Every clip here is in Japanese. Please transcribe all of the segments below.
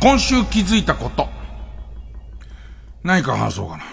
今週気づいたこと。何か話そうかな。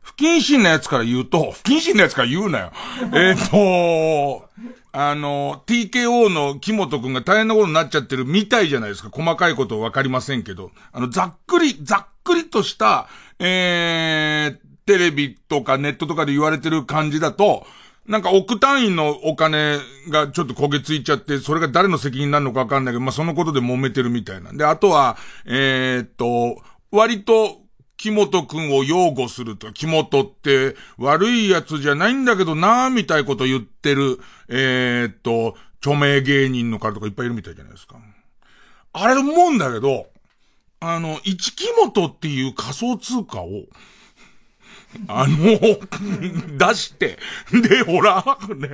不謹慎なやつから言うと、不謹慎なやつから言うなよ。えっと、あの、TKO の木本くんが大変なことになっちゃってるみたいじゃないですか。細かいことわかりませんけど。あの、ざっくり、ざっくりとした、えー、テレビとかネットとかで言われてる感じだと、なんか億単位のお金がちょっと焦げついちゃって、それが誰の責任なのかわかんないけど、まあ、そのことで揉めてるみたいなんで、あとは、えー、っと、割と、木本くんを擁護すると、木本って悪いやつじゃないんだけどなーみたいこと言ってる、えー、っと、著名芸人の方とかいっぱいいるみたいじゃないですか。あれ思うんだけど、あの、一木本っていう仮想通貨を、あの、出して、で、ほら、ね、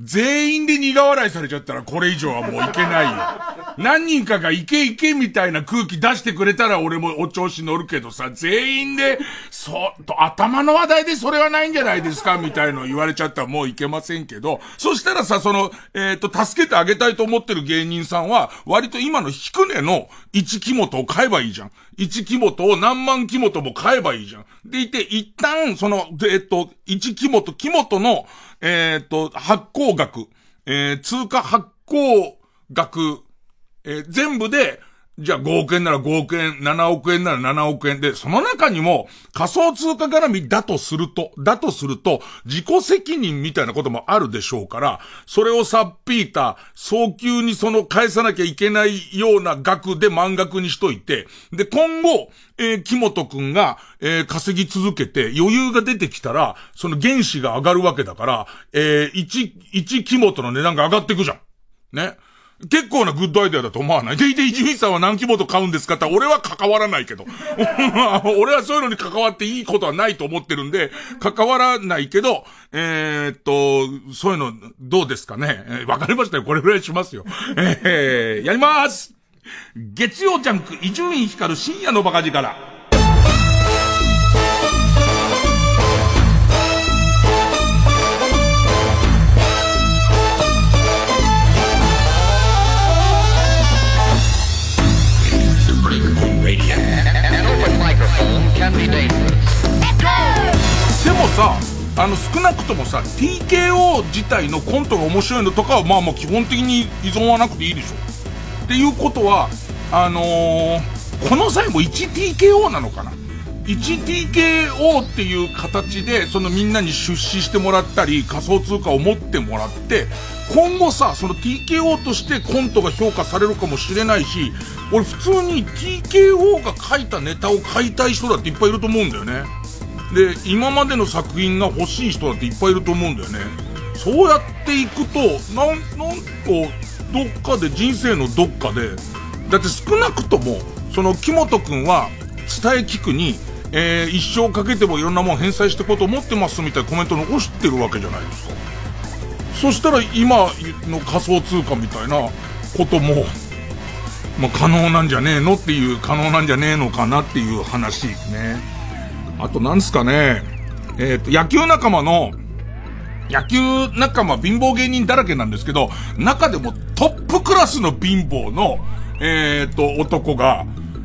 全員で苦笑いされちゃったらこれ以上はもういけないよ。何人かがいけいけみたいな空気出してくれたら俺もお調子乗るけどさ、全員で、そっ、と、頭の話題でそれはないんじゃないですかみたいの言われちゃったらもういけませんけど、そしたらさ、その、えっ、ー、と、助けてあげたいと思ってる芸人さんは、割と今の引くねの一木本を買えばいいじゃん。一木本を何万木本も買えばいいじゃん。でいて、一旦、その、えっと、一木本、木本の、えっと、発行額、えー、通貨発行額、えー、全部で、じゃあ5億円なら5億円、7億円なら7億円で、その中にも仮想通貨絡みだとすると、だとすると、自己責任みたいなこともあるでしょうから、それをさっぴいた、早急にその返さなきゃいけないような額で満額にしといて、で、今後、えー、木本くんが、えー、稼ぎ続けて余裕が出てきたら、その原資が上がるわけだから、えー、1、1木本の値段が上がっていくじゃん。ね。結構なグッドアイデアだと思わない？でいて、伊集院さんは何規模と買うんですか？って俺は関わらないけど。俺はそういうのに関わっていいことはないと思ってるんで、関わらないけど、えー、っと、そういうのどうですかね？えー、わかりましたよ。これぐらいしますよ。えー、やります月曜ジャンク、伊集院光深夜のバカ力。でもさあの少なくともさ TKO 自体のコントが面白いのとかはまあまあ基本的に依存はなくていいでしょ。っていうことはあのー、この際も 1TKO なのかな。1TKO っていう形でそのみんなに出資してもらったり仮想通貨を持ってもらって今後さその TKO としてコントが評価されるかもしれないし俺普通に TKO が書いたネタを買いたい人だっていっぱいいると思うんだよね。で、今までの作品が欲しい人だっていっぱいいると思うんだよね。そうやっていくと、なん、なんか、どっかで人生のどっかで、だって少なくとも、その木本くんは、伝え聞くに、えー、一生かけてもいろんなもん返済していこうと思ってますみたいなコメント残してるわけじゃないですか。そしたら今の仮想通貨みたいなことも、まあ、可能なんじゃねえのっていう、可能なんじゃねえのかなっていう話ね。あとなんすかね、えっ、ー、と、野球仲間の、野球仲間貧乏芸人だらけなんですけど、中でもトップクラスの貧乏の、えっ、ー、と、男が、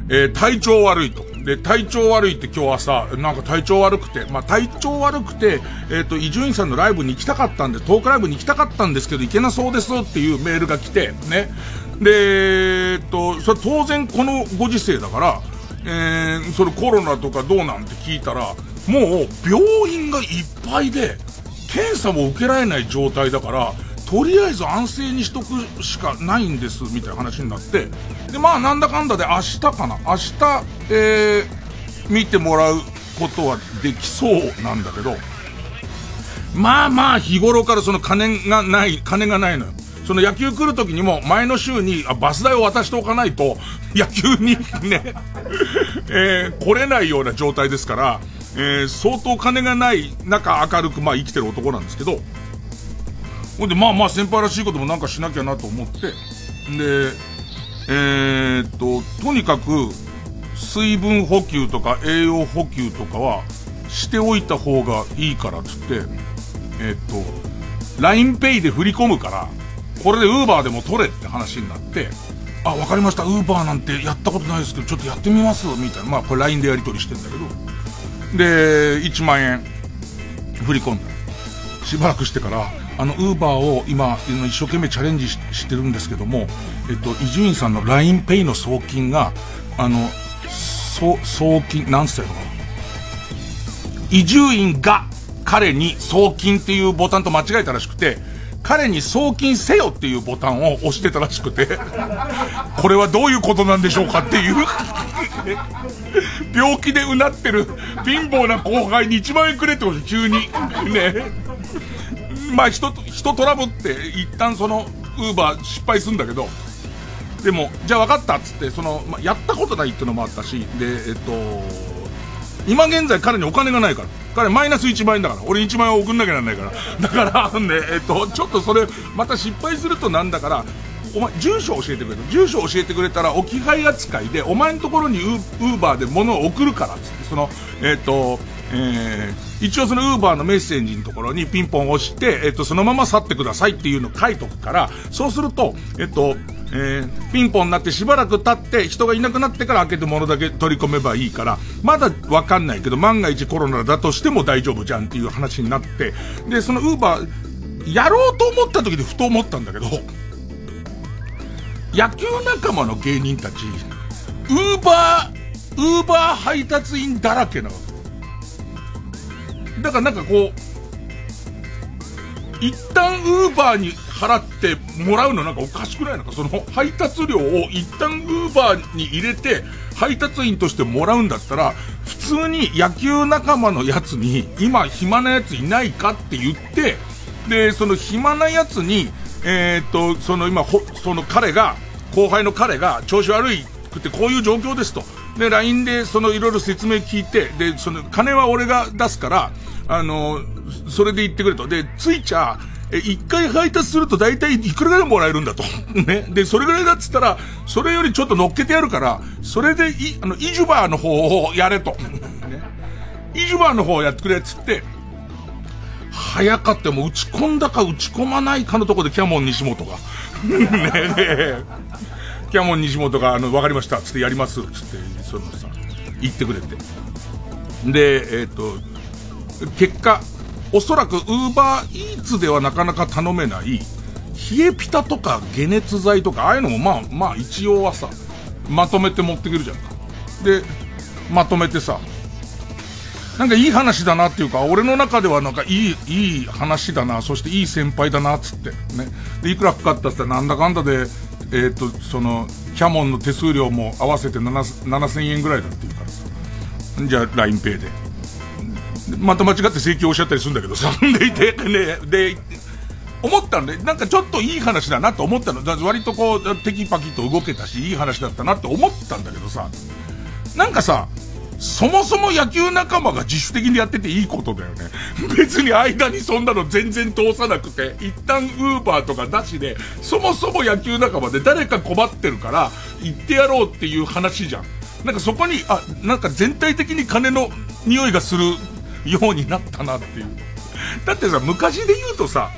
えー、体調悪いと。で、体調悪いって今日朝、なんか体調悪くて、まあ、体調悪くて、えっ、ー、と、伊集院さんのライブに行きたかったんで、トークライブに行きたかったんですけど、行けなそうですっていうメールが来て、ね。で、えっと、それ当然このご時世だから、えー、それコロナとかどうなんて聞いたら、もう病院がいっぱいで、検査も受けられない状態だから、とりあえず安静にしとくしかないんです、みたいな話になって、で、まあなんだかんだで明日かな、明日、えー、見てもらうことはできそうなんだけど、まあまあ日頃からその金がない、金がないのよ。その野球来る時にも前の週にあバス代を渡しておかないと野球にね えー、来れないような状態ですから、えー、相当金がない中明るくまあ生きてる男なんですけど、ほんでまあまあ先輩らしいこともなんかしなきゃなと思って、で、えー、っと、とにかく水分補給とか栄養補給とかはしておいた方がいいからっつって、えー、っと、LINEPay で振り込むから、これでウーバーでも取れって話になって、あ、わかりました、ウーバーなんてやったことないですけど、ちょっとやってみます、みたいな。まあ、これ LINE でやり取りしてんだけど。で、1万円、振り込んだ。しばらくしてから、あの、ウーバーを今、一生懸命チャレンジしてるんですけども、えっと、伊集院さんの LINEPay の送金が、あの、送金、なんつったのか。伊集院が彼に送金っていうボタンと間違えたらしくて、彼に送金せよっていうボタンを押してたらしくて、これはどういうことなんでしょうかっていう 病気でうなってる貧乏な後輩に1万円くれってこと急に。ね。まあ人、人トラブって一旦その、ウーバー失敗するんだけど、でも、じゃあ分かったっつって、その、まあ、やったことないっていうのもあったし、で、えっと、今現在彼にお金がないから。彼マイナス1万円だから。俺1万円送んなきゃなんないから。だから、ね、えっと、ちょっとそれ、また失敗するとなんだから、お前、住所教えてくれる。住所教えてくれたら、置き配扱いで、お前のところにウーバーで物を送るから、つって、その、えっ、と、えー、一応そのウーバーのメッセージのところにピンポン押して、えっ、と、そのまま去ってくださいっていうのを書いとくから、そうすると、えっ、と、えー、ピンポンになってしばらく経って人がいなくなってから開けて物だけ取り込めばいいから、まだわかんないけど、万が一コロナだとしても大丈夫じゃんっていう話になって、で、そのウーバー、やろうと思った時でふと思ったんだけど、野球仲間の芸人たち、ウーバー、ウーバー配達員だらけなわけ。だからなんかこう、一旦ウーバーに払ってもらうのなんかおかしくないのかその配達料を一旦ウーバーに入れて配達員としてもらうんだったら普通に野球仲間のやつに今暇なやついないかって言ってでその暇なやつにえー、っとその今その彼が後輩の彼が調子悪いくてこういう状況ですと。で LINE でそのいろいろ説明聞いてでその金は俺が出すからあのそれで言ってくれとでついちゃえ、一回配達すると大体いくらぐらいもらえるんだと。ね。で、それぐらいだっつったら、それよりちょっと乗っけてやるから、それでい、あの、イジュバーの方をやれと。ね。イジュバーの方をやってくれっつって、早かってもう打ち込んだか打ち込まないかのとこでキャモン西本が。ねキャモン西本が、あの、わかりました、つってやります、つって、そのさ、言ってくれて。で、えっ、ー、と、結果、おそらくウーバーイーツではなかなか頼めない、冷えピタとか解熱剤とか、ああいうのもまあまあ一応はさ、まとめて持ってくるじゃんか。で、まとめてさ、なんかいい話だなっていうか、俺の中ではなんかいい、いい話だな、そしていい先輩だな、つって。ね。で、いくらかかったってなんだかんだで、えっ、と、その、キャモンの手数料も合わせて7000円ぐらいだっていうからさ。じゃあ、LINEPay で。また間違って請求をおっしゃったりするんだけどさ、でいて、ね、で、思ったんで、なんかちょっといい話だなと思ったの。割とこう、テキパキと動けたし、いい話だったなって思ったんだけどさ、なんかさ、そもそも野球仲間が自主的にやってていいことだよね。別に間にそんなの全然通さなくて、一旦ウーバーとか出しで、そもそも野球仲間で誰か困ってるから、行ってやろうっていう話じゃん。なんかそこに、あ、なんか全体的に金の匂いがするようになったなっていう。だってさ、昔で言うとさ、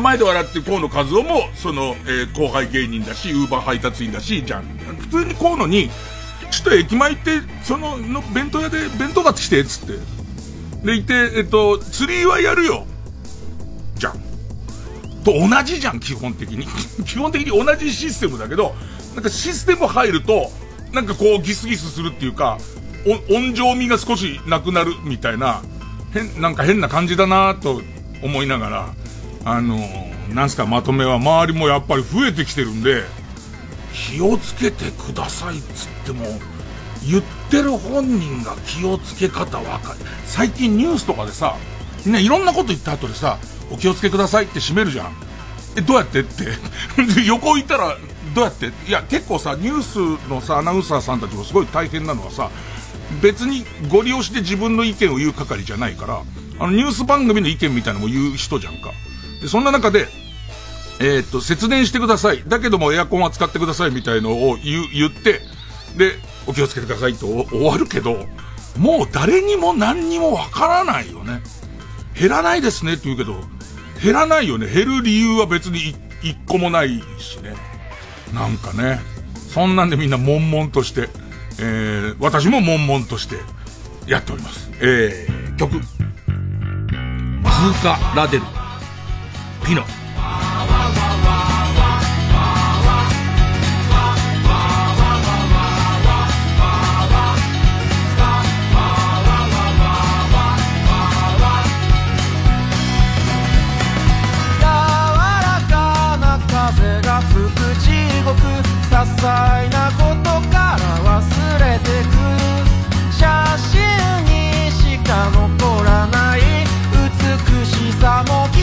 前で笑って河野和夫も、その、えー、後輩芸人だし、ウーバー配達員だし、じゃん。普通に河野に、ちょっと駅前行って、その、の、弁当屋で弁当買ってきて、つって。で、いて、えっと、釣りはやるよ。じゃん。と同じじゃん、基本的に。基本的に同じシステムだけど、なんかシステム入ると、なんかこうギスギスするっていうか、温情味が少しなくなるみたいな、変、なんか変な感じだなと思いながら、あのー、なんすかまとめは周りもやっぱり増えてきてるんで、気をつけてくださいっつっても、言ってる本人が気をつけ方わかる。最近ニュースとかでさ、ね、いろんなこと言った後でさ、お気をつけくださいって閉めるじゃん。え、どうやって？って。で横行ったら、どうやって？いや、結構さ、ニュースのさ、アナウンサーさんたちもすごい大変なのはさ、別にご利用して自分の意見を言う係じゃないから、あのニュース番組の意見みたいなのも言う人じゃんか。で、そんな中で、えー、っと、節電してください。だけどもエアコンは使ってくださいみたいのを言、言って、で、お気をつけてくださいと終わるけど、もう誰にも何にもわからないよね。減らないですねって言うけど、減らないよね。減る理由は別に一個もないしね。なんかね、そんなんでみんな悶々として、えー、私も悶々としてやっております。えー、曲。バズカ・ラデル。ピノ。柔らかな風が吹く地獄細なことから忘れてく写真にしか残らない美しさも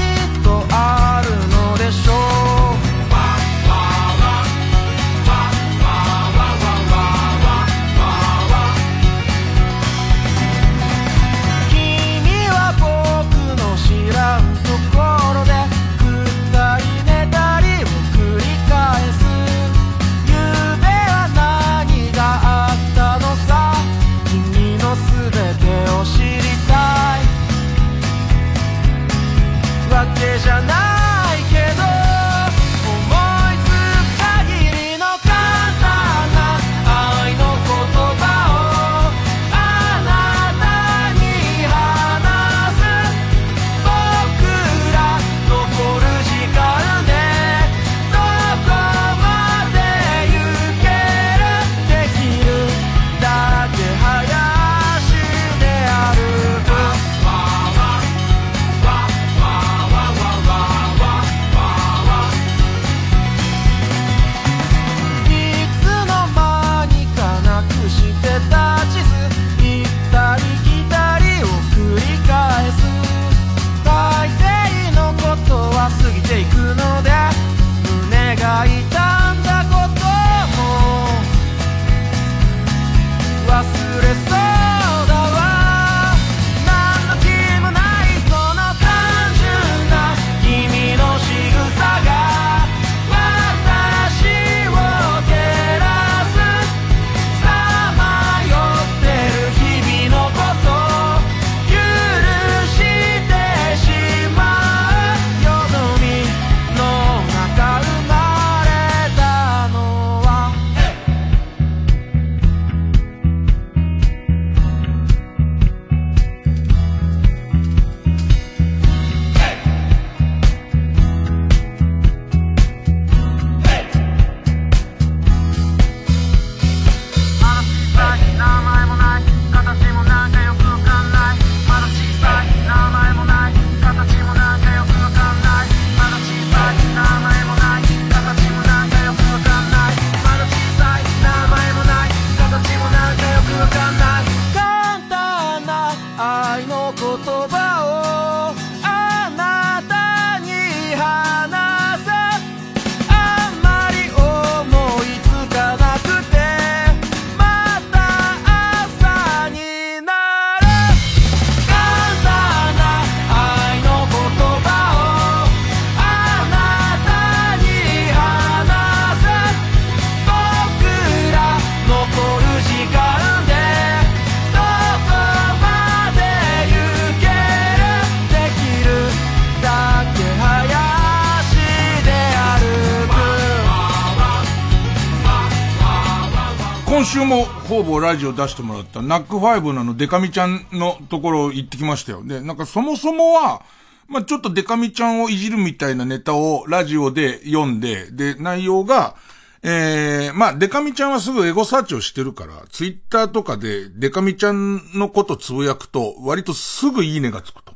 ラジオ出してもらったナックファイブののデカミちゃんのところ行ってきましたよ。で、なんかそもそもは、まあ、ちょっとデカミちゃんをいじるみたいなネタをラジオで読んで、で、内容が、ええー、まあ、デカミちゃんはすぐエゴサーチをしてるから、ツイッターとかでデカミちゃんのことつぶやくと、割とすぐいいねがつくと。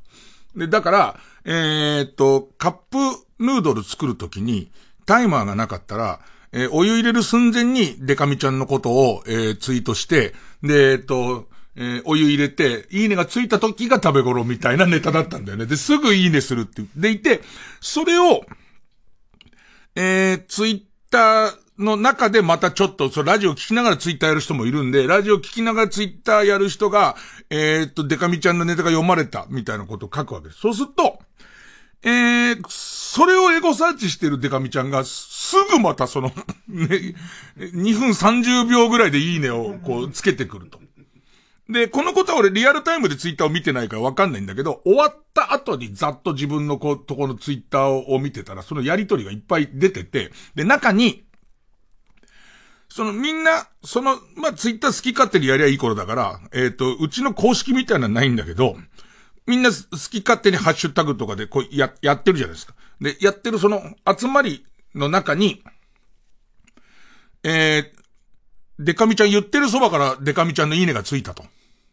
で、だから、えー、っと、カップヌードル作るときに、タイマーがなかったら、えー、お湯入れる寸前にデカミちゃんのことを、えー、ツイートして、で、えっと、えー、お湯入れて、いいねがついた時が食べ頃みたいなネタだったんだよね。で、すぐいいねするって。でいて、それを、えー、ツイッターの中でまたちょっと、そラジオ聞きながらツイッターやる人もいるんで、ラジオ聞きながらツイッターやる人が、えー、っと、デカミちゃんのネタが読まれた、みたいなことを書くわけです。そうすると、えー、それをエゴサーチしてるデカミちゃんが、すぐまたそのね、2分30秒ぐらいでいいねをこうつけてくると。で、このことは俺リアルタイムでツイッターを見てないからわかんないんだけど、終わった後にざっと自分のこう、とこのツイッターを見てたら、そのやりとりがいっぱい出てて、で、中に、そのみんな、その、まあ、ツイッター好き勝手にやりゃいい頃だから、えっ、ー、と、うちの公式みたいなのはないんだけど、みんな好き勝手にハッシュタグとかでこうや、やってるじゃないですか。で、やってるその集まりの中に、えー、デカミちゃん言ってるそばからデカミちゃんのいいねがついたと。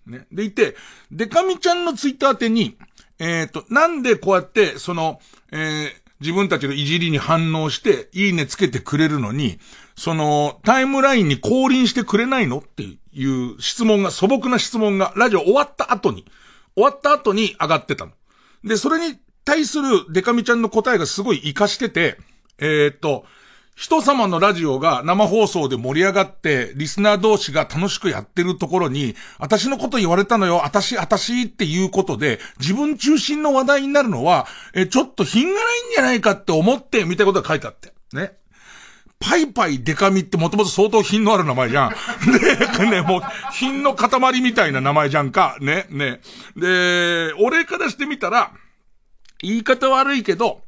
ね。でいて、デカミちゃんのツイッター宛に、えっ、ー、と、なんでこうやって、その、えー、自分たちのいじりに反応して、いいねつけてくれるのに、その、タイムラインに降臨してくれないのっていう質問が、素朴な質問が、ラジオ終わった後に、終わった後に上がってたの。で、それに対するデカミちゃんの答えがすごい活かしてて、えー、っと、人様のラジオが生放送で盛り上がって、リスナー同士が楽しくやってるところに、私のこと言われたのよ、私、私っていうことで、自分中心の話題になるのは、え、ちょっと品がないんじゃないかって思って、みたいなことが書いてあって。ね。パイパイデカミってもともと相当品のある名前じゃん。ね、ね、もう、品の塊みたいな名前じゃんか。ね、ね。で、俺からしてみたら、言い方悪いけど、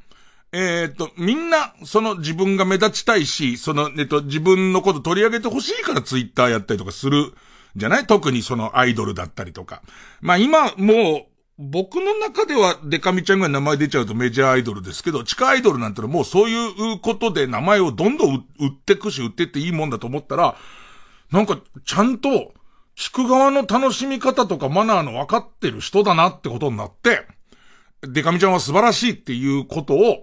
えっ、と、みんな、その自分が目立ちたいし、その、えっと、自分のこと取り上げてほしいからツイッターやったりとかする、じゃない？特にそのアイドルだったりとか。まあ今、もう、僕の中ではデカミちゃんが名前出ちゃうとメジャーアイドルですけど、地下アイドルなんてのはもうそういうことで名前をどんどん売ってくし、売ってっていいもんだと思ったら、なんかちゃんと聞く側の楽しみ方とかマナーの分かってる人だなってことになって、デカミちゃんは素晴らしいっていうことを、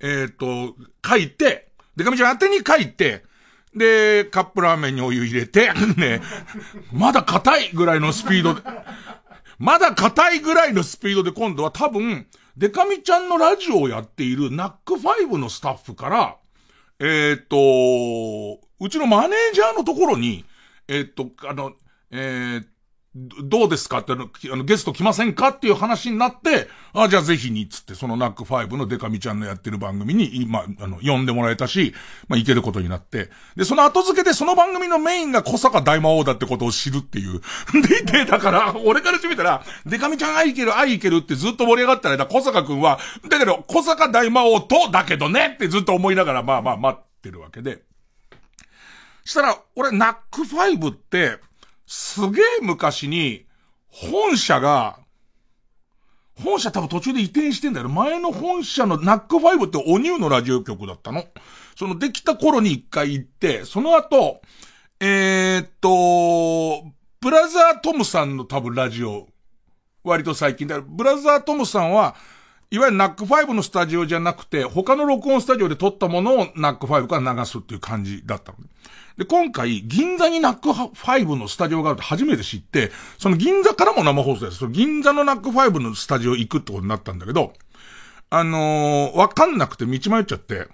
えっ、ー、と、書いて、デカミちゃん宛に書いて、で、カップラーメンにお湯入れて、ね、まだ硬いぐらいのスピードで、まだ硬いぐらいのスピードで今度は多分、デカミちゃんのラジオをやっているナックファイブのスタッフから、えっ、ー、と、うちのマネージャーのところに、えっ、ー、と、あの、えっー、どうですかってあの、ゲスト来ませんかっていう話になって、あ、じゃあぜひに、つって、そのナックファイブのデカミちゃんのやってる番組に、今、あの、呼んでもらえたし、まあ、行けることになって、で、その後付けでその番組のメインが小坂大魔王だってことを知るっていう。で、で、だから、俺からしてみたら、デカミちゃん愛いける、愛いけるってずっと盛り上がったら、小坂くんは、だけど、小坂大魔王と、だけどねってずっと思いながら、まあまあ待ってるわけで。したら、俺、ナックファイブって、すげえ昔に、本社が、本社多分途中で移転してんだよ。前の本社のナックファイブっておニューのラジオ局だったの。そのできた頃に一回行って、その後、えー、っと、ブラザートムさんの多分ラジオ、割と最近だ。ブラザートムさんは、いわゆる NACK5 のスタジオじゃなくて、他の録音スタジオで録ったものを NACK5 から流すっていう感じだったの。で、今回、銀座に NACK5 のスタジオがあるって初めて知って、その銀座からも生放送です。その銀座の NACK5 のスタジオ行くってことになったんだけど、あのー、わかんなくて道迷っちゃって、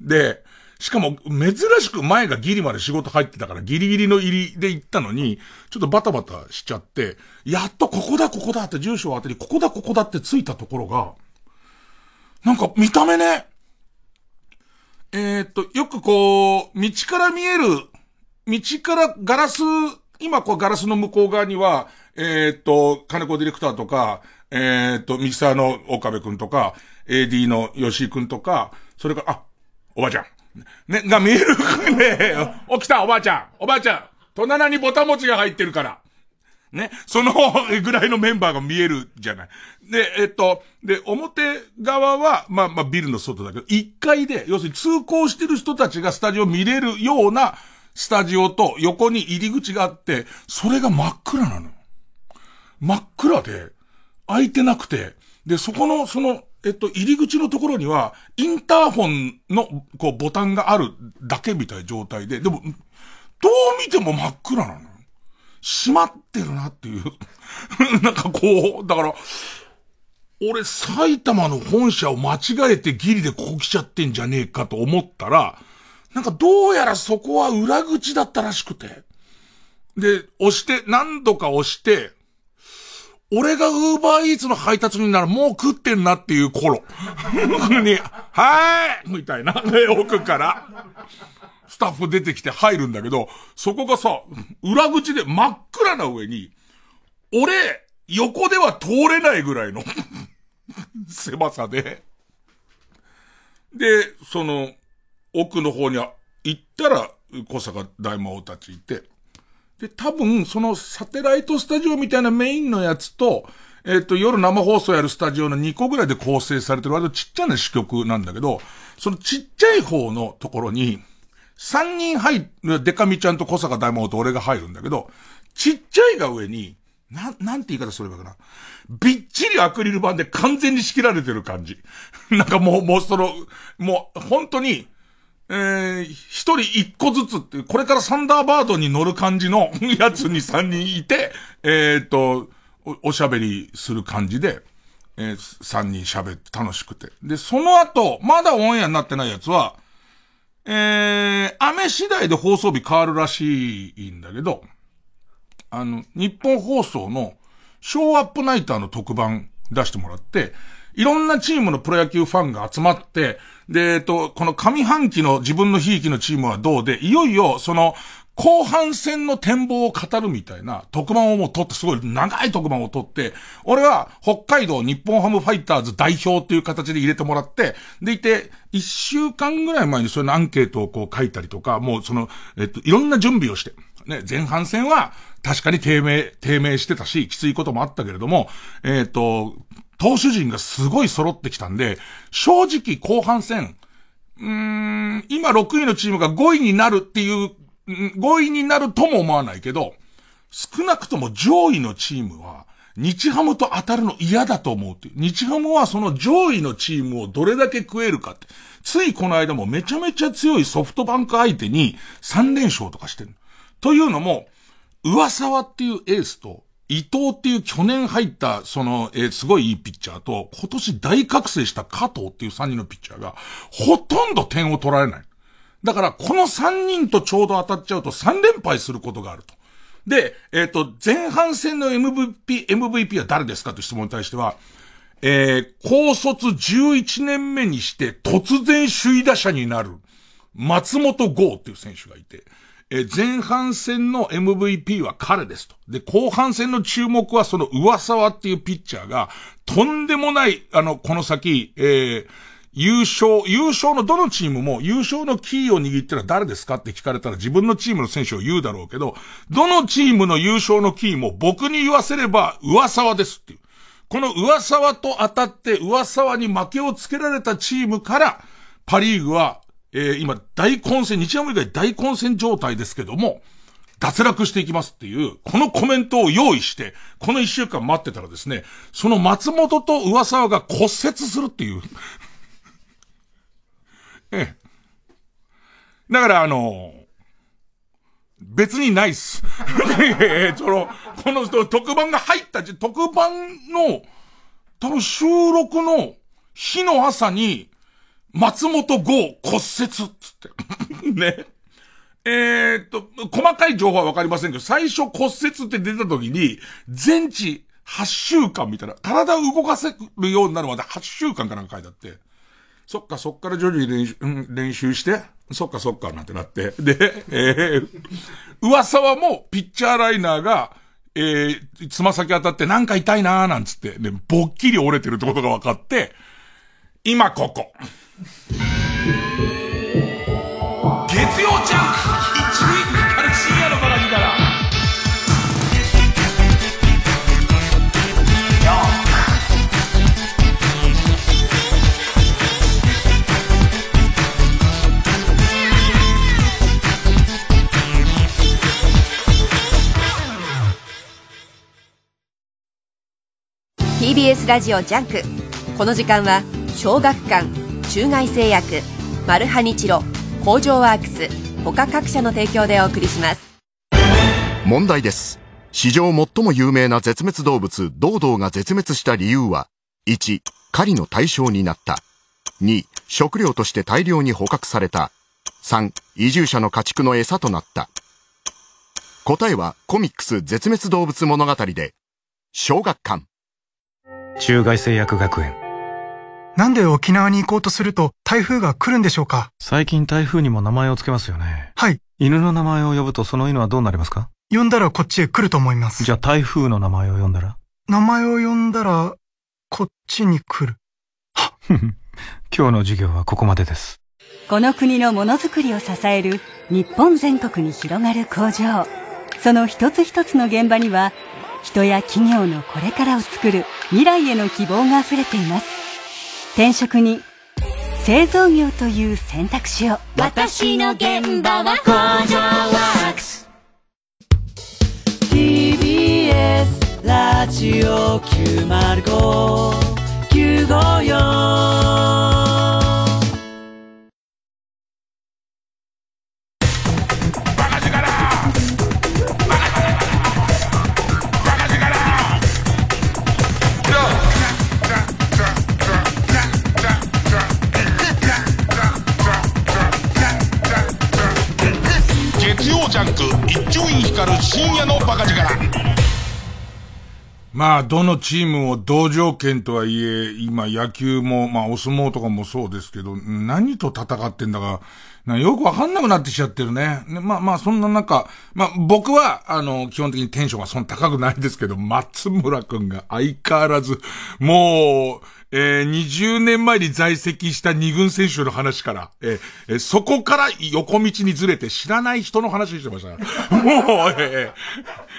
で、しかも、珍しく前がギリまで仕事入ってたから、ギリギリの入りで行ったのに、ちょっとバタバタしちゃって、やっとここだ、ここだって住所を当てに、ここだ、ここだって着いたところが、なんか見た目ね、えー、っと、よくこう、道から見える道からガラス、今こうガラスの向こう側には、えっ、と、金子ディレクターとか、えっ、と、ミキサーの岡部くんとか、AD の吉井くんとか、それから、あ、おばあちゃん。ね、が見えるね。起きた、おばあちゃん。おばあちゃん。隣にボタン持ちが入ってるから。ね。そのぐらいのメンバーが見えるじゃない。で、えっと、で、表側は、まあまあビルの外だけど、1階で、要するに通行してる人たちがスタジオ見れるような、スタジオと横に入り口があって、それが真っ暗なの。真っ暗で、開いてなくて、で、そこの、その、えっと、入り口のところには、インターホンの、こう、ボタンがあるだけみたいな状態で、でも、どう見ても真っ暗なの。閉まってるなっていう。なんかこう、だから、俺埼玉の本社を間違えてギリでここ来ちゃってんじゃねえかと思ったら、なんかどうやらそこは裏口だったらしくて。で、押して、何度か押して、俺がウーバーイーツの配達にならもう食ってんなっていう頃 に、はーいみたいな、奥から、タッフ出てきて入るんだけど、そこがさ、裏口で真っ暗な上に、俺、横では通れないぐらいの 狭さで。で、その、奥の方に行ったら、小坂大魔王たちいて、で、多分、そのサテライトスタジオみたいなメインのやつと、えっ、と、夜生放送やるスタジオの2個ぐらいで構成されてる割とちっちゃな支局なんだけど、そのちっちゃい方のところに、3人入る、デカミちゃんと小坂大魔王と俺が入るんだけど、ちっちゃいが上に、な、なんて言い方すればいいかな。びっちりアクリル板で完全に仕切られてる感じ。なんかもう、もうその、もう、本当に、えー、一人一個ずつって、これからサンダーバードに乗る感じの やつに三人いて、えー、っとお、おしゃべりする感じで、えー、三人喋って楽しくて。で、その後、まだオンエアになってないやつは、えー、雨次第で放送日変わるらしいんだけど、あの、日本放送のショーアップナイターの特番出してもらって、いろんなチームのプロ野球ファンが集まって、で、えっと、この上半期の自分の悲劇のチームはどうで、いよいよ、その、後半戦の展望を語るみたいな特番をもう撮って、すごい長い特番を撮って、俺は北海道日本ハムファイターズ代表っていう形で入れてもらって、でいて、一週間ぐらい前にそういうアンケートをこう書いたりとか、もうその、えっと、いろんな準備をして、ね、前半戦は確かに低迷、低迷してたし、きついこともあったけれども、えっと、投手陣がすごい揃ってきたんで、正直後半戦、うーん、今6位のチームが5位になるっていう、5位になるとも思わないけど、少なくとも上位のチームは、日ハムと当たるの嫌だと思うっていう。日ハムはその上位のチームをどれだけ食えるかって。ついこの間もめちゃめちゃ強いソフトバンク相手に3連勝とかしてる。というのも、上沢っていうエースと、伊藤っていう去年入った、その、えー、すごいいいピッチャーと、今年大覚醒した加藤っていう3人のピッチャーが、ほとんど点を取られない。だから、この3人とちょうど当たっちゃうと3連敗することがあると。で、えっ、ー、と、前半戦の MVP、MVP は誰ですか？という質問に対しては、えー、高卒11年目にして突然首位打者になる松本剛っていう選手がいて、え前半戦の MVP は彼ですと。で、後半戦の注目はその上沢っていうピッチャーが、とんでもない、あの、この先、えー、優勝、優勝のどのチームも優勝のキーを握ってるのは誰ですかって聞かれたら自分のチームの選手を言うだろうけど、どのチームの優勝のキーも僕に言わせれば上沢ですっていう。この上沢と当たって上沢に負けをつけられたチームから、パリーグはえー、今、大混戦、日曜日以外大混戦状態ですけども、脱落していきますっていう、このコメントを用意して、この一週間待ってたらですね、その松本と噂が骨折するっていう。ええ。だからあの別にないっす。ええその、この人特番が入った特番の、多分収録の日の朝に、松本剛骨折っつって。ね。えー、っと、細かい情報はわかりませんけど、最初骨折って出た時に、全治8週間みたいな、体を動かせるようになるまで8週間かなんか書いてあって、そっかそっから徐々に練習、うん、練習して、そっかそっかなんてなって、で、えー、噂はもうピッチャーライナーが、えー、つま先当たってなんか痛いなーなんつって、ね、ぼっきり折れてるってことが分かって、今ここ。月曜 TBS ラジオ JUNK。この時間は小学館中外製薬マルハニチロ工場ワークス他各社の提供でお送りします。問題です。史上最も有名な絶滅動物ドードーが絶滅した理由は1狩りの対象になった。2食料として大量に捕獲された。3移住者の家畜の餌となった。答えはコミックス絶滅動物物語で小学館。中外製薬学園なんで沖縄に行こうとすると台風が来るんでしょうか？最近台風にも名前を付けますよね。はい。犬の名前を呼ぶとその犬はどうなりますか？呼んだらこっちへ来ると思います。じゃあ台風の名前を呼んだら？名前を呼んだら、こっちに来る。今日の授業はここまでです。この国のものづくりを支える日本全国に広がる工場その一つ一つの現場には人や企業のこれからを作る未来への希望があふれています。転職に製造業という選択肢を。私の現場は工場ワークス。TBS ラジオ905954ャンク一丁院光る深夜のバカ力。まあ、どのチームを同条件とはいえ、今野球も、まあお相撲とかもそうですけど、何と戦ってんだか、よくわかんなくなってきちゃってるね。ねまあまあ、そんな中、まあ僕は、あの、基本的にテンションがそんな高くないですけど、松村くんが相変わらず、もう、えー、20年前に在籍した二軍選手の話から、え、そこから横道にずれて知らない人の話してました。もう、え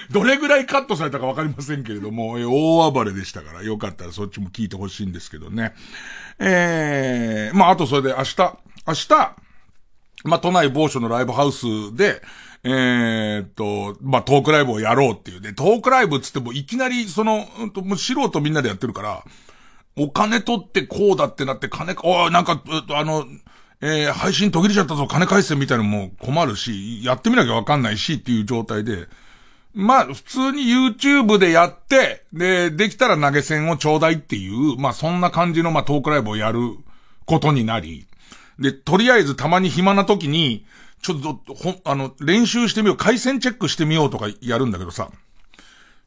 ー、どれぐらいカットされたかわかりませんけれども、えー、大暴れでしたから、よかったらそっちも聞いてほしいんですけどね。えー、まあ、あとそれで明日、明日、まあ、都内某所のライブハウスで、えー、っと、まあ、トークライブをやろうっていうね。トークライブつってもいきなりその、うんと、もう素人みんなでやってるから、お金取ってこうだってなって金、おなんか、あの、えー、配信途切れちゃったぞ、金返せみたいなのも困るし、やってみなきゃわかんないしっていう状態で、まあ、普通に YouTube でやって、で、できたら投げ銭をちょうだいっていう、まあそんな感じのまあトークライブをやることになり、で、とりあえずたまに暇な時に、ちょっと、ほ、あの、練習してみよう、回線チェックしてみようとかやるんだけどさ、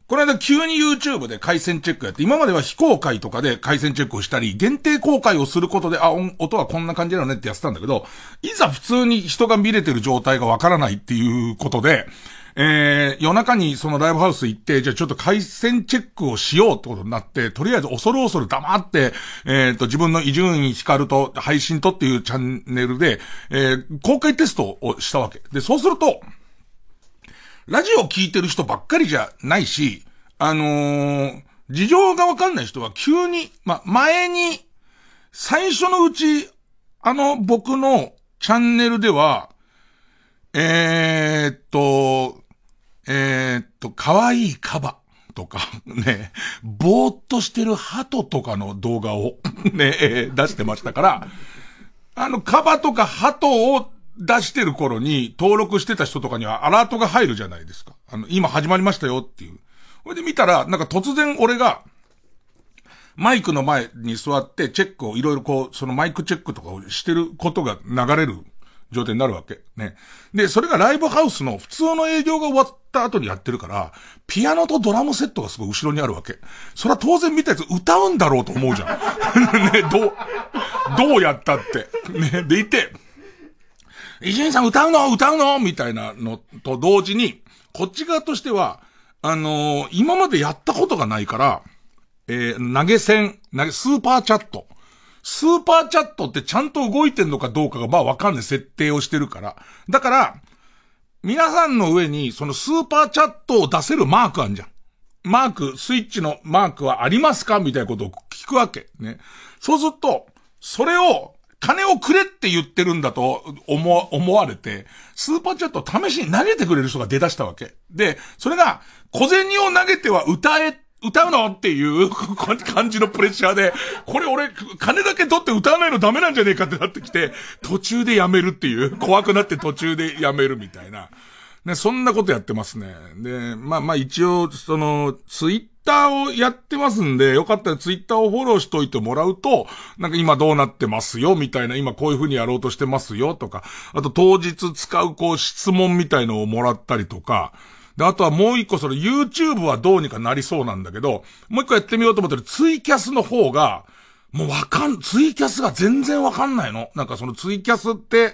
この間急に YouTube で回線チェックやって、今までは非公開とかで回線チェックをしたり、限定公開をすることで、あ、音はこんな感じだよねってやってたんだけど、いざ普通に人が見れてる状態がわからないっていうことで、えー、夜中にそのライブハウス行って、じゃあちょっと回線チェックをしようってことになって、とりあえず恐る恐る黙って、えっ、ー、と、自分の伊集院光と配信とっていうチャンネルで、えー、公開テストをしたわけ。で、そうすると、ラジオ聞いてる人ばっかりじゃないし、あのー、事情がわかんない人は急に、ま、前に、最初のうち、あの、僕のチャンネルでは、えー、っと、えー、っと、可愛いカバとか、ね、ぼーっとしてる鳩とかの動画を ね、出してましたから、あの、カバとか鳩を出してる頃に登録してた人とかにはアラートが入るじゃないですか。あの、今始まりましたよっていう。それで見たら、なんか突然俺が、マイクの前に座ってチェックをいろいろこう、そのマイクチェックとかをしてることが流れる状態になるわけ。ね。で、それがライブハウスの普通の営業が終わった後にやってるから、ピアノとドラムセットがすごい後ろにあるわけ。それは当然見たやつ歌うんだろうと思うじゃん。ね、どう、どうやったって。ね、でいて、伊集院さん歌うの？歌うの？みたいなのと同時に、こっち側としては、あのー、今までやったことがないから、えー、投げ銭、投げ、スーパーチャット。スーパーチャットってちゃんと動いてんのかどうかがまあわかんない設定をしてるから。だから、皆さんの上にそのスーパーチャットを出せるマークあんじゃん。マーク、スイッチのマークはありますか？みたいなことを聞くわけ。ね。そうすると、それを金をくれって言ってるんだと思、思われて、スーパーチャットを試しに投げてくれる人が出だしたわけ。で、それが、小銭を投げては歌え、歌うの？っていう 感じのプレッシャーで、これ俺、金だけ取って歌わないのダメなんじゃねえかってなってきて、途中でやめるっていう、怖くなって途中でやめるみたいな。ね、そんなことやってますね。で、まあまあ一応、その、ツイッターをやってますんで、よかったらツイッターをフォローしといてもらうと、なんか今どうなってますよ、みたいな、今こういう風にやろうとしてますよ、とか、あと当日使うこう質問みたいのをもらったりとか、で、あとはもう一個その YouTube はどうにかなりそうなんだけど、もう一個やってみようと思ってるツイキャスの方が、もうわかん、ツイキャスが全然わかんないの。なんかそのツイキャスって、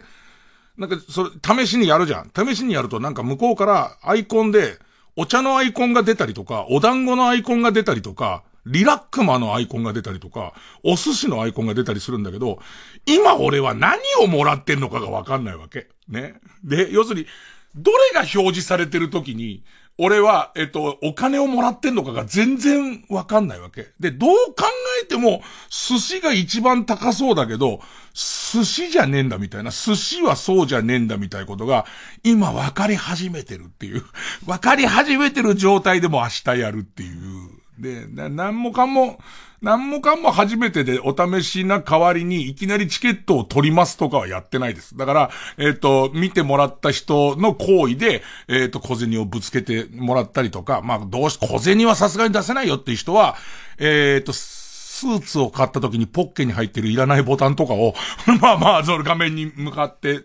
なんかそれ、試しにやるじゃん。試しにやるとなんか向こうからアイコンで、お茶のアイコンが出たりとか、お団子のアイコンが出たりとか、リラックマのアイコンが出たりとか、お寿司のアイコンが出たりするんだけど、今俺は何をもらってんのかがわかんないわけ。ね。で、要するに、どれが表示されてる時に、俺は、えっと、お金をもらってんのかが全然わかんないわけ。で、どう考えても、寿司が一番高そうだけど、寿司じゃねえんだみたいな、寿司はそうじゃねえんだみたいなことが、今分かり始めてるっていう。分かり始めてる状態でも明日やるっていう。で、な、なんもかんも、なんもかも初めてでお試しな代わりにいきなりチケットを取りますとかはやってないです。だから、えっ、と、見てもらった人の行為で、えっ、と、小銭をぶつけてもらったりとか、まあ、どうし、小銭はさすがに出せないよっていう人は、えっ、と、スーツを買った時にポッケに入ってるいらないボタンとかを、ま あまあ、その画面に向かって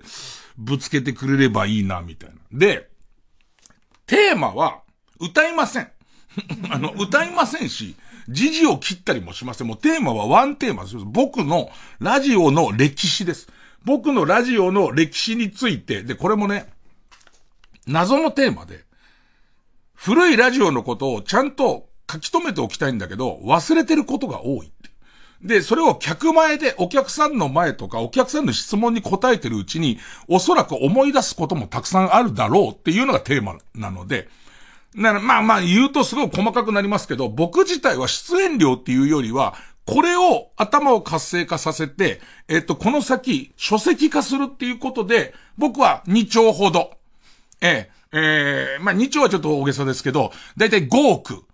ぶつけてくれればいいな、みたいな。で、テーマは、歌いません。あの、歌いませんし、時事を切ったりもしません。もうテーマはワンテーマです。僕のラジオの歴史です。僕のラジオの歴史について、で、これもね、謎のテーマで、古いラジオのことをちゃんと書き留めておきたいんだけど、忘れてることが多い。で、それを客前で、お客さんの前とか、お客さんの質問に答えてるうちに、おそらく思い出すこともたくさんあるだろうっていうのがテーマなので、なら、まあまあ言うとすごい細かくなりますけど、僕自体は出演料っていうよりは、これを頭を活性化させて、えっと、この先、書籍化するっていうことで、僕は2兆ほど。ええ、ええまあ2兆はちょっと大げさですけど、だいたい5億。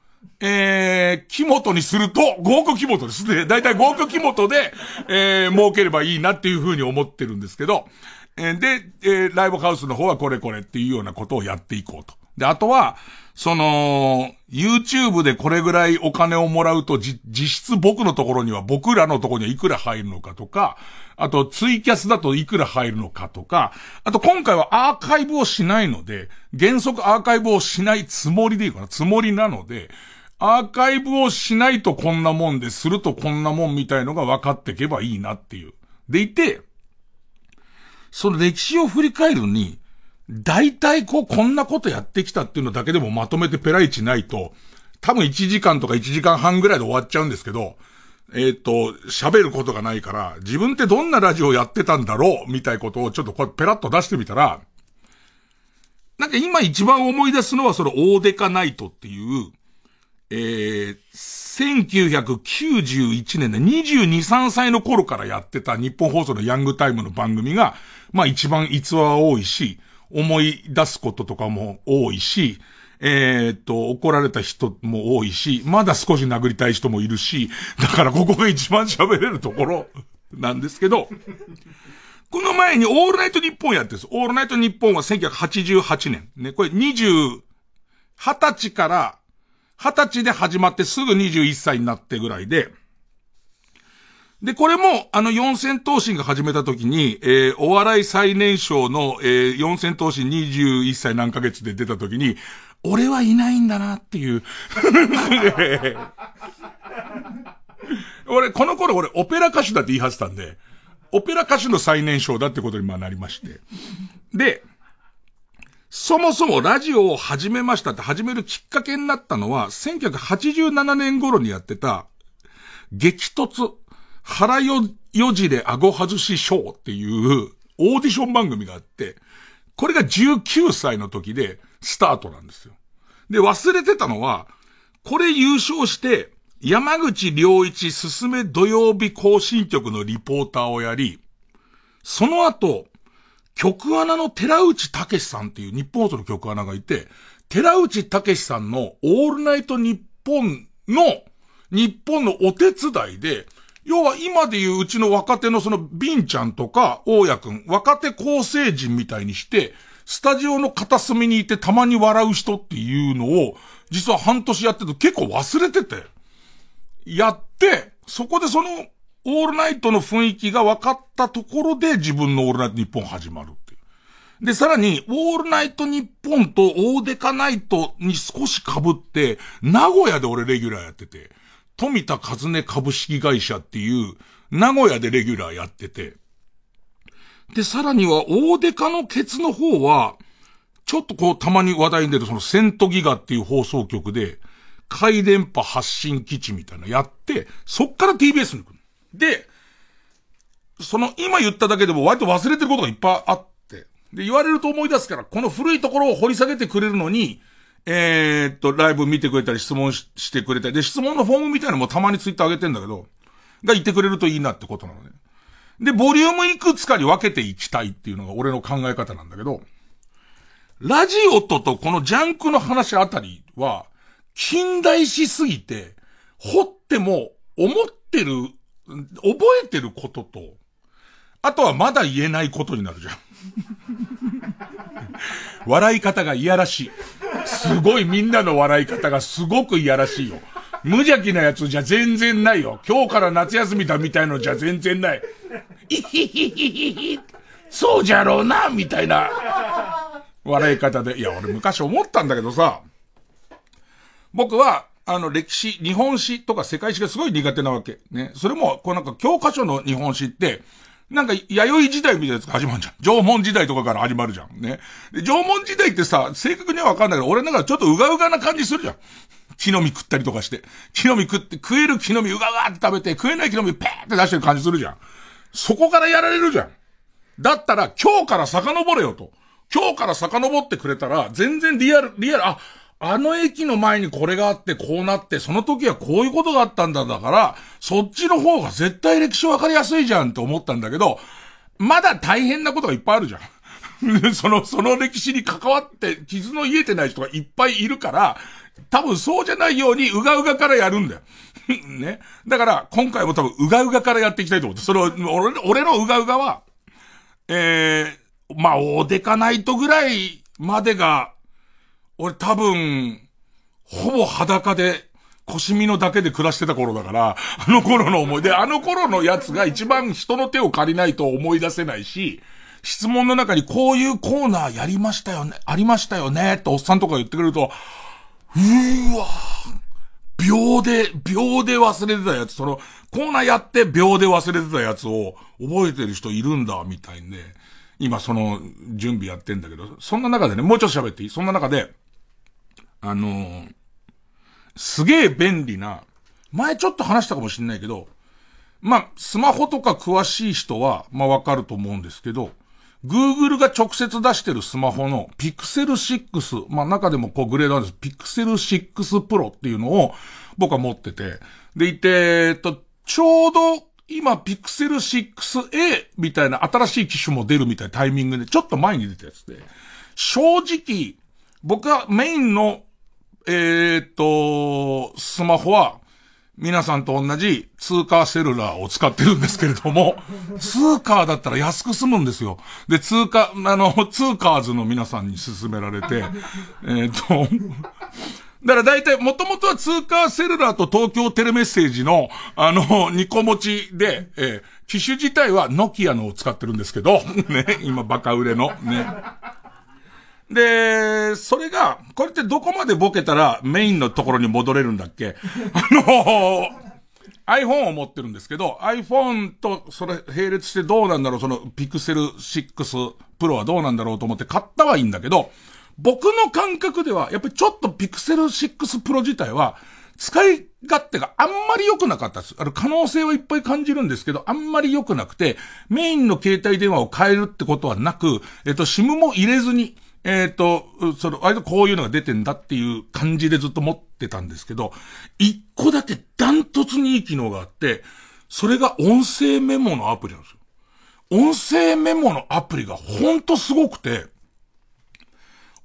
えー、木本にすると、5億木本ですね。だいたい5億木本で、えー、儲ければいいなっていうふうに思ってるんですけど、えー、で、えー、ライブハウスの方はこれこれっていうようなことをやっていこうと。で、あとは、その、YouTube でこれぐらいお金をもらうと、じ、実質僕のところには、僕らのところにはいくら入るのかとか、あとツイキャスだといくら入るのかとか、あと今回はアーカイブをしないので、原則アーカイブをしないつもりでいいかな、つもりなので、アーカイブをしないとこんなもんでするとこんなもんみたいのが分かっていけばいいなっていう。でいて、その歴史を振り返るに、大体こう、こんなことやってきたっていうのだけでもまとめてペライチないと、多分1時間とか1時間半ぐらいで終わっちゃうんですけど、えっ、ー、と、喋ることがないから、自分ってどんなラジオやってたんだろうみたいことをちょっとこうペラッと出してみたら、なんか今一番思い出すのはその大デカナイトっていう、えー、1991年で22、3歳の頃からやってた日本放送のヤングタイムの番組が、まあ一番逸話は多いし、思い出すこととかも多いし、えー、っと、怒られた人も多いし、まだ少し殴りたい人もいるし、だからここが一番喋れるところ なんですけど、この前にオールナイトニッポンやってるんです。オールナイトニッポンは1988年。ね、これ20、20歳から、20歳で始まってすぐ21歳になってぐらいで、で、これも、あの、四千頭身が始めた時に、えー、お笑い最年少の、えー、四千頭身21歳何ヶ月で出た時に、俺はいないんだなっていう。俺、この頃俺、オペラ歌手だって言い張ってたんで、オペラ歌手の最年少だってことにまあなりまして。で、そもそもラジオを始めましたって始めるきっかけになったのは、1987年頃にやってた、激突腹よ、よじれ顎外しショーっていうオーディション番組があって、これが19歳の時でスタートなんですよ。で、忘れてたのは、これ優勝して、山口良一すすめ土曜日更新局のリポーターをやり、その後、局アナの寺内武さんっていう日本放送の局アナがいて、寺内武さんのオールナイト日本の、日本のお手伝いで、要は今でいううちの若手のそのビンちゃんとか大家くん、若手構成人みたいにして、スタジオの片隅にいてたまに笑う人っていうのを、実は半年やってて結構忘れてて、やって、そこでその、オールナイトの雰囲気が分かったところで自分のオールナイト日本始まるっていう。で、さらに、オールナイト日本と大デカナイトに少し被って、名古屋で俺レギュラーやってて、富田和音株式会社っていう、名古屋でレギュラーやってて、で、さらには、大デカのケツの方は、ちょっとこう、たまに話題に出るそのセントギガっていう放送局で、回電波発信基地みたいなやって、そっから TBS に行くで、その今言っただけでも割と忘れてることがいっぱいあって、で、言われると思い出すから、この古いところを掘り下げてくれるのに、えー、っと、ライブ見てくれたり質問してくれたり、で、質問のフォームみたいなのもたまにツイッター上げてんだけど、が言ってくれるといいなってことなのね。で、ボリュームいくつかに分けていきたいっていうのが俺の考え方なんだけど、ラジオととこのジャンクの話あたりは、近代しすぎて、掘っても思ってる、覚えてることと、あとはまだ言えないことになるじゃん。笑い方がいやらしい。すごいみんなの笑い方がすごくいやらしいよ。無邪気なやつじゃ全然ないよ。今日から夏休みだみたいのじゃ全然ない。いひひひひひ。そうじゃろうな、みたいな。笑い方で。いや、俺昔思ったんだけどさ。僕は、あの、歴史、日本史とか世界史がすごい苦手なわけ。ね。それも、こうなんか教科書の日本史って、なんか、弥生時代みたいなやつが始まるじゃん。縄文時代とかから始まるじゃん。ね。で、縄文時代ってさ、正確にはわかんないけど、俺なんかちょっとうがうがな感じするじゃん。木の実食ったりとかして。木の実食って、食える木の実うがうがって食べて、食えない木の実ペーって出してる感じするじゃん。そこからやられるじゃん。だったら、今日から遡れよと。今日から遡ってくれたら、全然リアル、リアル、あ、あの駅の前にこれがあってこうなって、その時はこういうことがあったんだだから、そっちの方が絶対歴史わかりやすいじゃんって思ったんだけど、まだ大変なことがいっぱいあるじゃん。その、その歴史に関わって傷の癒えてない人がいっぱいいるから、多分そうじゃないようにうがうがからやるんだよ。ね。だから、今回も多分うがうがからやっていきたいと思って。それを、俺俺のうがうがは、えー、まあ、おでかないとぐらいまでが俺多分、ほぼ裸で、腰身のだけで暮らしてた頃だから、あの頃の思い出、あの頃のやつが一番人の手を借りないと思い出せないし、質問の中にこういうコーナーやりましたよね、ありましたよね、っておっさんとか言ってくれると、うーわ秒で、秒で忘れてたやつ、その、コーナーやって秒で忘れてたやつを覚えてる人いるんだ、みたいにね、今その準備やってんだけど、そんな中でね、もうちょっと喋っていい？そんな中で、あのー、すげえ便利な、前ちょっと話したかもしんないけど、まあ、スマホとか詳しい人は、まあわかると思うんですけど、Google が直接出してるスマホの Pixel 6、まあ中でもこうグレードなんです。Pixel 6 Pro っていうのを僕は持ってて、でいて、えっと、ちょうど今 Pixel 6a みたいな新しい機種も出るみたいなタイミングで、ちょっと前に出たやつで、正直、僕はメインのえー、っと、スマホは、皆さんと同じ通貨セルラーを使ってるんですけれども、通貨だったら安く済むんですよ。で、通貨、あの、通貨ーズの皆さんに勧められて、えっと、だから大体、もともとは通貨セルラーと東京テレメッセージの、あの、ニコ持ちで、えー、機種自体はノキアのを使ってるんですけど、ね、今バカ売れの、ね。で、それが、これってどこまでボケたらメインのところに戻れるんだっけ？あの iPhone を持ってるんですけど、iPhone とそれ並列してどうなんだろう、その Pixel 6 Pro はどうなんだろうと思って買ったはいいんだけど、僕の感覚では、やっぱりちょっと Pixel 6 Pro 自体は、使い勝手があんまり良くなかったです。あの、可能性はいっぱい感じるんですけど、あんまり良くなくて、メインの携帯電話を変えるってことはなく、えっと、SIM も入れずに、えっ、ー、と、その、割とこういうのが出てんだっていう感じでずっと持ってたんですけど、一個だけダントツにいい機能があって、それが音声メモのアプリなんですよ。音声メモのアプリがほんとすごくて、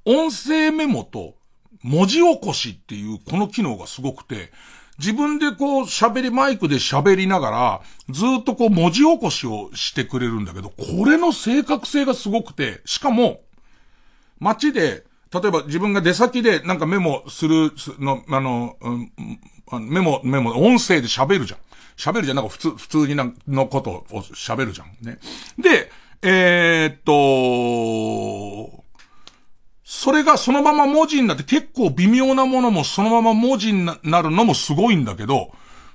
音声メモと文字起こしっていうこの機能がすごくて、自分でこう喋り、マイクで喋りながら、ずっとこう文字起こしをしてくれるんだけど、これの正確性がすごくて、しかも、街で、例えば自分が出先でなんかメモする、の、あの、うん、メモ、メモ、音声で喋るじゃん。喋るじゃん。なんか普通、普通にな、のことを喋るじゃん。ね。で、えー、っと、それがそのまま文字になって結構微妙なものもそのまま文字になるのもすごいんだけど、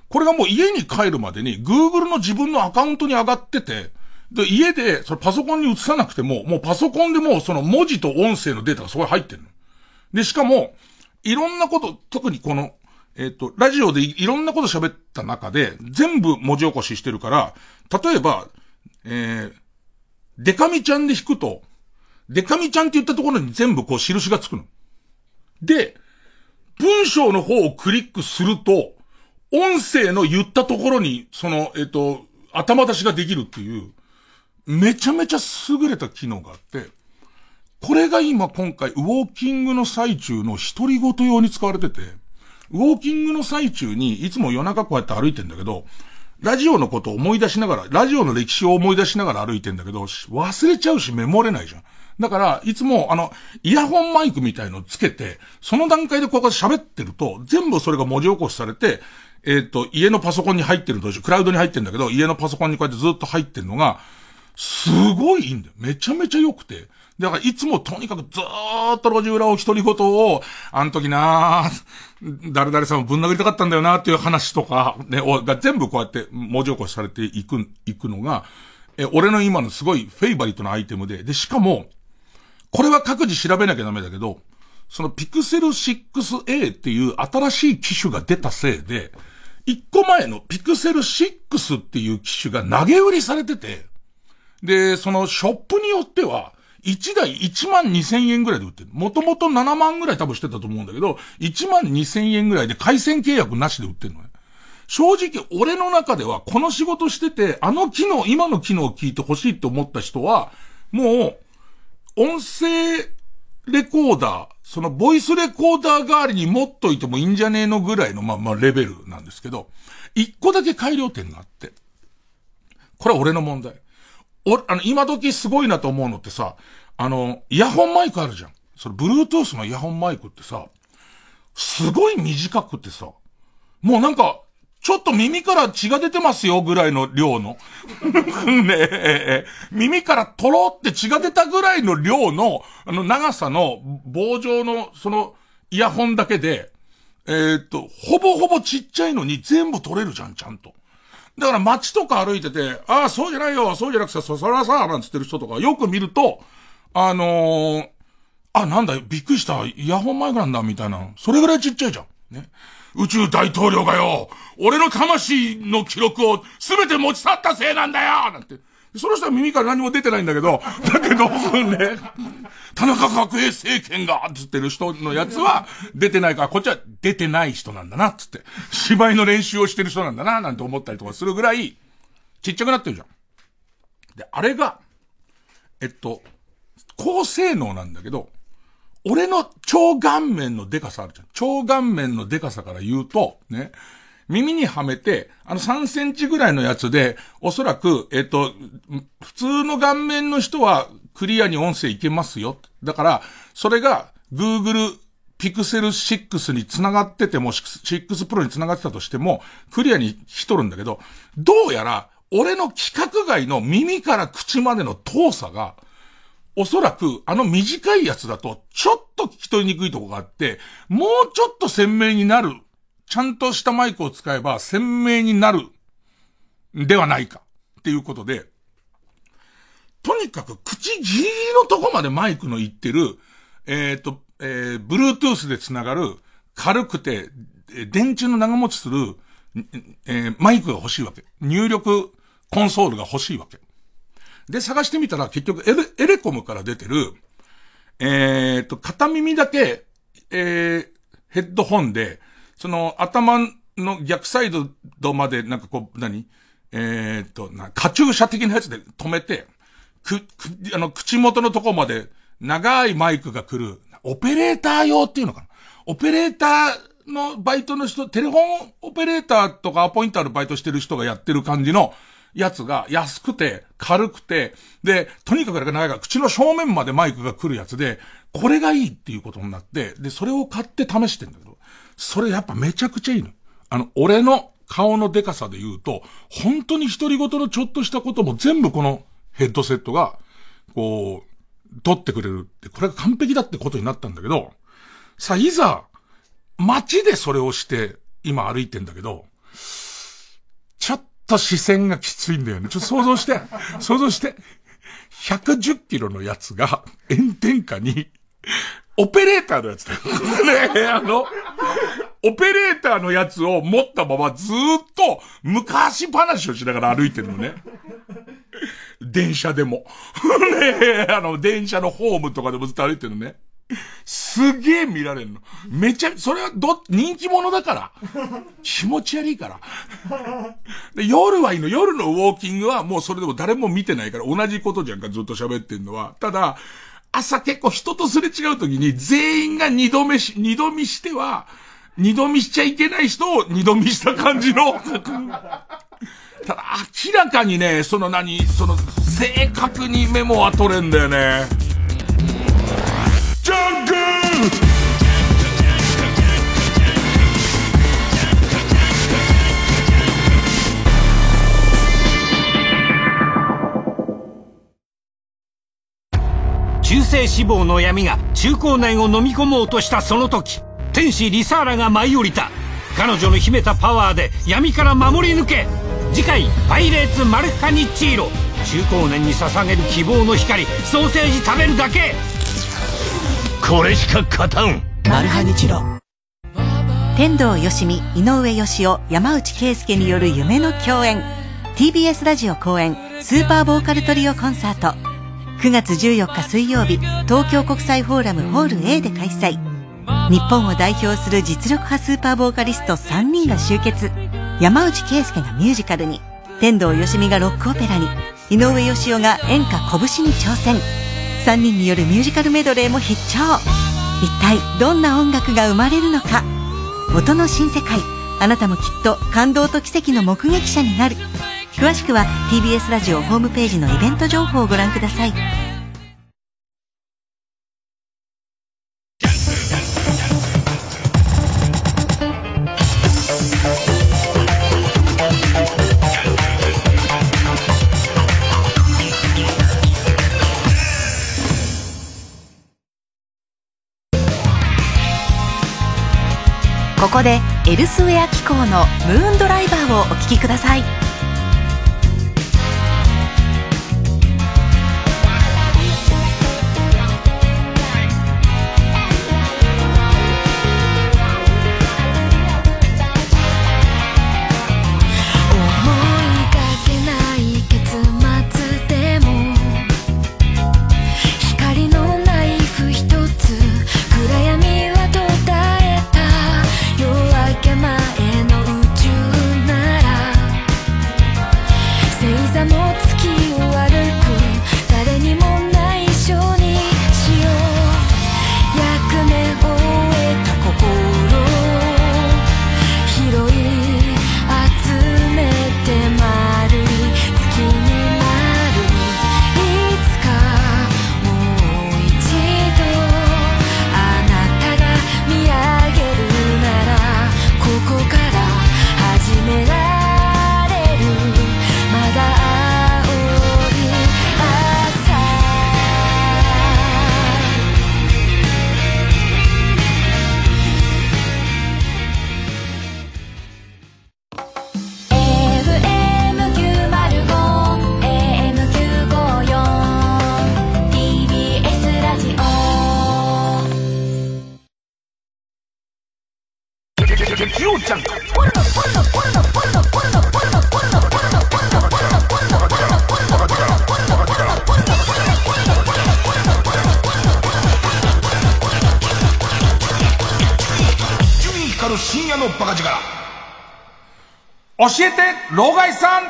これがもう家に帰るまでに Google の自分のアカウントに上がってて、で、家で、それパソコンに移さなくても、もうパソコンでもその文字と音声のデータがそこに入ってるの。で、しかも、いろんなこと、特にこの、えっ、と、ラジオでいろんなこと喋った中で、全部文字起こししてるから、例えば、えー、デカミちゃんで弾くと、デカミちゃんって言ったところに全部こう印がつくの。で、文章の方をクリックすると、音声の言ったところに、その、えっ、と、頭出しができるっていう、めちゃめちゃ優れた機能があって、これが今今回、ウォーキングの最中の独り言用に使われてて、ウォーキングの最中に、いつも夜中こうやって歩いてんだけど、ラジオのことを思い出しながら、ラジオの歴史を思い出しながら歩いてんだけど、忘れちゃうしメモれないじゃん。だから、いつも、あの、イヤホンマイクみたいのつけて、その段階でここで喋ってると、全部それが文字起こしされて、えっ、と、家のパソコンに入ってると、クラウドに入ってるんだけど、家のパソコンにこうやってずっと入ってるのが、すごいいいんだよ。めちゃめちゃ良くて。だからいつもとにかくずーっと路地裏を独り言を、あの時なー、誰々さんをぶん殴りたかったんだよなーっていう話とか、ね、が全部こうやって文字起こしされていく、いくのが、え、俺の今のすごいフェイバリットなアイテムで、で、しかも、これは各自調べなきゃダメだけど、そのピクセル 6A っていう新しい機種が出たせいで、一個前のピクセル6っていう機種が投げ売りされてて、で、そのショップによっては、1台1万2千円ぐらいで売ってる。もともと7万ぐらい多分してたと思うんだけど、1万2千円ぐらいで回線契約なしで売ってるのね。正直、俺の中では、この仕事してて、あの機能、今の機能を聞いてほしいって思った人は、もう、音声レコーダー、そのボイスレコーダー代わりに持っといてもいいんじゃねえのぐらいの、まあまあレベルなんですけど、一個だけ改良点があって。これは俺の問題。お、あの、今時すごいなと思うのってさ、あの、イヤホンマイクあるじゃん。それ、Bluetooth のイヤホンマイクってさ、すごい短くてさ、もうなんか、ちょっと耳から血が出てますよぐらいの量の。ね、耳からとろって血が出たぐらいの量の、あの長さの棒状のそのイヤホンだけで、えー、っと、ほぼほぼちっちゃいのに全部取れるじゃん、ちゃんと。だから街とか歩いてて、ああ、そうじゃないよ、そうじゃなくてさ、そらさ、なんつってる人とかよく見ると、あのー、あ、なんだよ、びっくりした、イヤホンマイクなんだ、みたいな。それぐらいちっちゃいじゃん。ね。宇宙大統領がよ、俺の魂の記録を全て持ち去ったせいなんだよなんて。その人は耳から何も出てないんだけど、だけど、ね、田中角栄政権が、つってる人のやつは出てないから、こっちは出てない人なんだな、つって。芝居の練習をしてる人なんだな、なんて思ったりとかするぐらい、ちっちゃくなってるじゃん。で、あれが、えっと、高性能なんだけど、俺の超顔面のデカさあるじゃん。超顔面のデカさから言うと、ね、耳にはめて、あの3センチぐらいのやつで、おそらく、えっと、普通の顔面の人はクリアに音声いけますよ。だから、それが Google Pixel 6に繋がってても、6 Pro に繋がってたとしても、クリアに来とるんだけど、どうやら、俺の規格外の耳から口までの遠さが、おそらく、あの短いやつだと、ちょっと聞き取りにくいとこがあって、もうちょっと鮮明になる、ちゃんとしたマイクを使えば鮮明になる、ではないか、っていうことで、とにかく口ギリのとこまでマイクの言ってる、えっ、ー、と、えー、Bluetooth で繋がる、軽くて、電池の長持ちする、えー、マイクが欲しいわけ。入力コンソールが欲しいわけ。で、探してみたら結局エレエレコムから出てる、えー、と、片耳だけ、えー、ヘッドホンで、その頭の逆サイドまでなんかこう、何？えー、と、な、カチューシャ的なやつで止めて、く、く、あの、口元のとこまで長いマイクが来る、オペレーター用っていうのかな？オペレーターのバイトの人、テレフォンオペレーターとかアポインターのバイトしてる人がやってる感じの、やつが安くて、軽くて、で、とにかく長いから口の正面までマイクが来るやつで、これがいいっていうことになって、で、それを買って試してんだけど、それやっぱめちゃくちゃいいの。あの、俺の顔のデカさで言うと、本当に独り言のちょっとしたことも全部このヘッドセットが、こう、取ってくれるって、これが完璧だってことになったんだけど、さあ、いざ、街でそれをして、今歩いてんだけど、ちょっと視線がきついんだよね。ちょっと想像して、想像して、110キロのやつが炎天下に、オペレーターのやつだよ。ねあの、オペレーターのやつを持ったままずっと昔話をしながら歩いてるのね。電車でも。ねあの、電車のホームとかでもずっと歩いてるのね。すげえ見られるの。めちゃ、それはど、人気者だから。気持ち悪いから。で、夜はいいの。夜のウォーキングはもうそれでも誰も見てないから同じことじゃんか、ずっと喋ってんのは。ただ、朝結構人とすれ違う時に全員が二度目し、二度見しては、二度見しちゃいけない人を二度見した感じの。ただ、明らかにね、その何、その、正確にメモは取れんだよね。ジャンク中性脂肪の闇が中高年を飲み込もうとしたその時天使リサーラが舞い降りた。彼女の秘めたパワーで闇から守り抜け。次回「パイレーツマルカニッチーロ」中高年に捧げる希望の光。ソーセージ食べるだけ。これしか勝たん。マルハニチロ。天童よしみ井上芳雄山内圭介による夢の共演。TBS ラジオ公演スーパーボーカルトリオコンサート。9月14日水曜日東京国際フォーラムホール A で開催。日本を代表する実力派スーパーボーカリスト3人が集結。山内圭介がミュージカルに。天童よしみがロックオペラに。井上芳雄が演歌拳に挑戦。3人によるミュージカルメドレーも必聴。一体どんな音楽が生まれるのか。音の新世界。あなたもきっと感動と奇跡の目撃者になる。詳しくは TBS ラジオホームページのイベント情報をご覧ください。こでエルスウェア機構のムーンドライバーをお聴きください。教えて老害さん。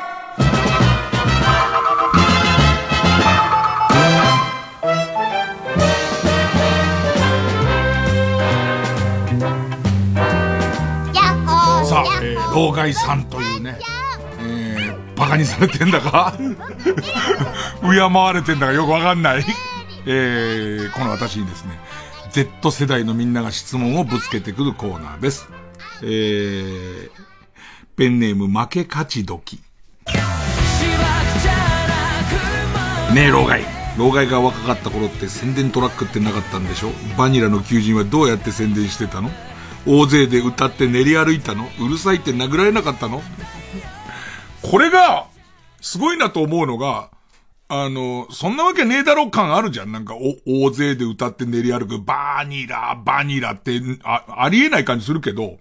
さあ、えー、老害さんというね、えー、バカにされてんだか？敬われてんだかよくわかんない。えー、この私にですね、Z 世代のみんなが質問をぶつけてくるコーナーです。えー、ペンネーム負け勝ち時。ねえ、老害。老害が若かった頃って宣伝トラックってなかったんでしょ？バニラの求人はどうやって宣伝してたの？大勢で歌って練り歩いたの？うるさいって殴られなかったの？これが、すごいなと思うのが、あの、そんなわけねえだろ感あるじゃん。なんか、お、大勢で歌って練り歩く、バニラ、バニラって、あ、ありえない感じするけど、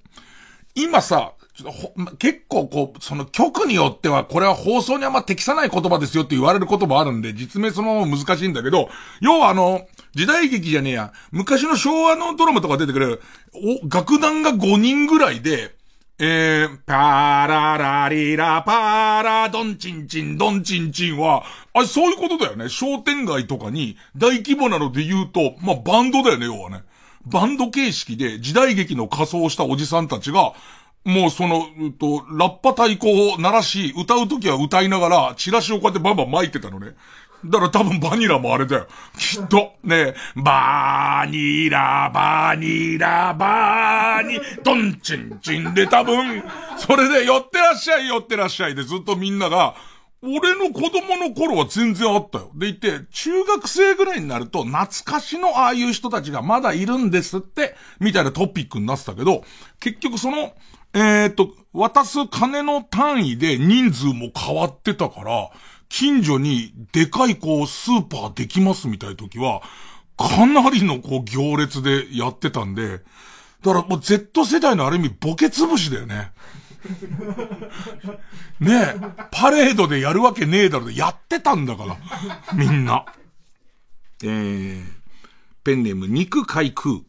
今さ、ちょっとほ結構こう、その曲によっては、これは放送にあんま適さない言葉ですよって言われることもあるんで、実名そのまま難しいんだけど、要はあの、時代劇じゃねえや、昔の昭和のドラマとか出てくる、お、楽団が5人ぐらいで、えー、パーララリラパーラドンチンチンドンチンチンは、あ、そういうことだよね。商店街とかに大規模なので言うと、まあ、バンドだよね、要はね。バンド形式で時代劇の仮装をしたおじさんたちが、もうその、うと、ラッパ太鼓を鳴らし、歌うときは歌いながら、チラシをこうやってバンバン巻いてたのね。だから多分バニラもあれだよ。きっと。ねバーニラ、バーニラ、バーニ、ドンチンチンで多分、それで寄ってらっしゃい、寄ってらっしゃいでずっとみんなが、俺の子供の頃は全然あったよ。でいて、中学生ぐらいになると、懐かしのああいう人たちがまだいるんですって、みたいなトピックになってたけど、結局その、えっ、と、渡す金の単位で人数も変わってたから、近所にでかいこうスーパーできますみたいな時は、かなりのこう行列でやってたんで、だからもう Z 世代のある意味ボケ潰しだよね。ねえ、パレードでやるわけねえだろやってたんだから、みんな。えー、ペンネーム肉海空。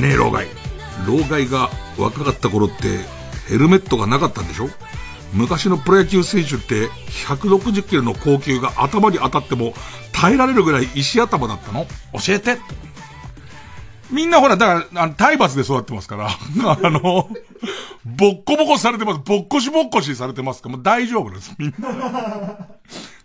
ねえ、老害。老害が若かった頃って、ヘルメットがなかったんでしょ？昔のプロ野球選手って、160キロの高級が頭に当たっても、耐えられるぐらい石頭だったの？教えて。みんなほら、だから、あの、体罰で育ってますから、あの、ボッコボコされてます。ボッコシボッコシされてますから、もう大丈夫です、みんな。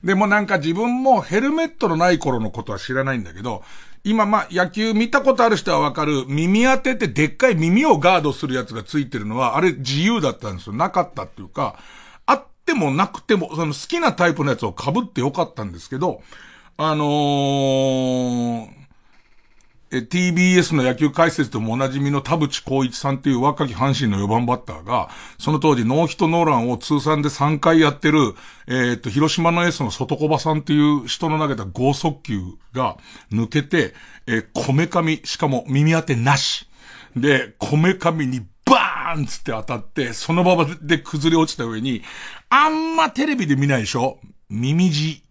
でもなんか自分もヘルメットのない頃のことは知らないんだけど、今まあ野球見たことある人はわかる耳当てってでっかい耳をガードするやつがついてるのは、あれ自由だったんですよ。なかったっていうか、あってもなくても、その好きなタイプのやつを被ってよかったんですけど、あのー、TBS の野球解説でもおなじみの田淵光一さんっていう若き阪神の4番バッターが、その当時ノーヒットノーランを通算で3回やってる、えっ、と、広島のエースの外小場さんっていう人の投げた剛速球が抜けて、えー、こめかみ、しかも耳当てなし。で、こめかみにバーンつって当たって、その場で崩れ落ちた上に、あんまテレビで見ないでしょ？耳地。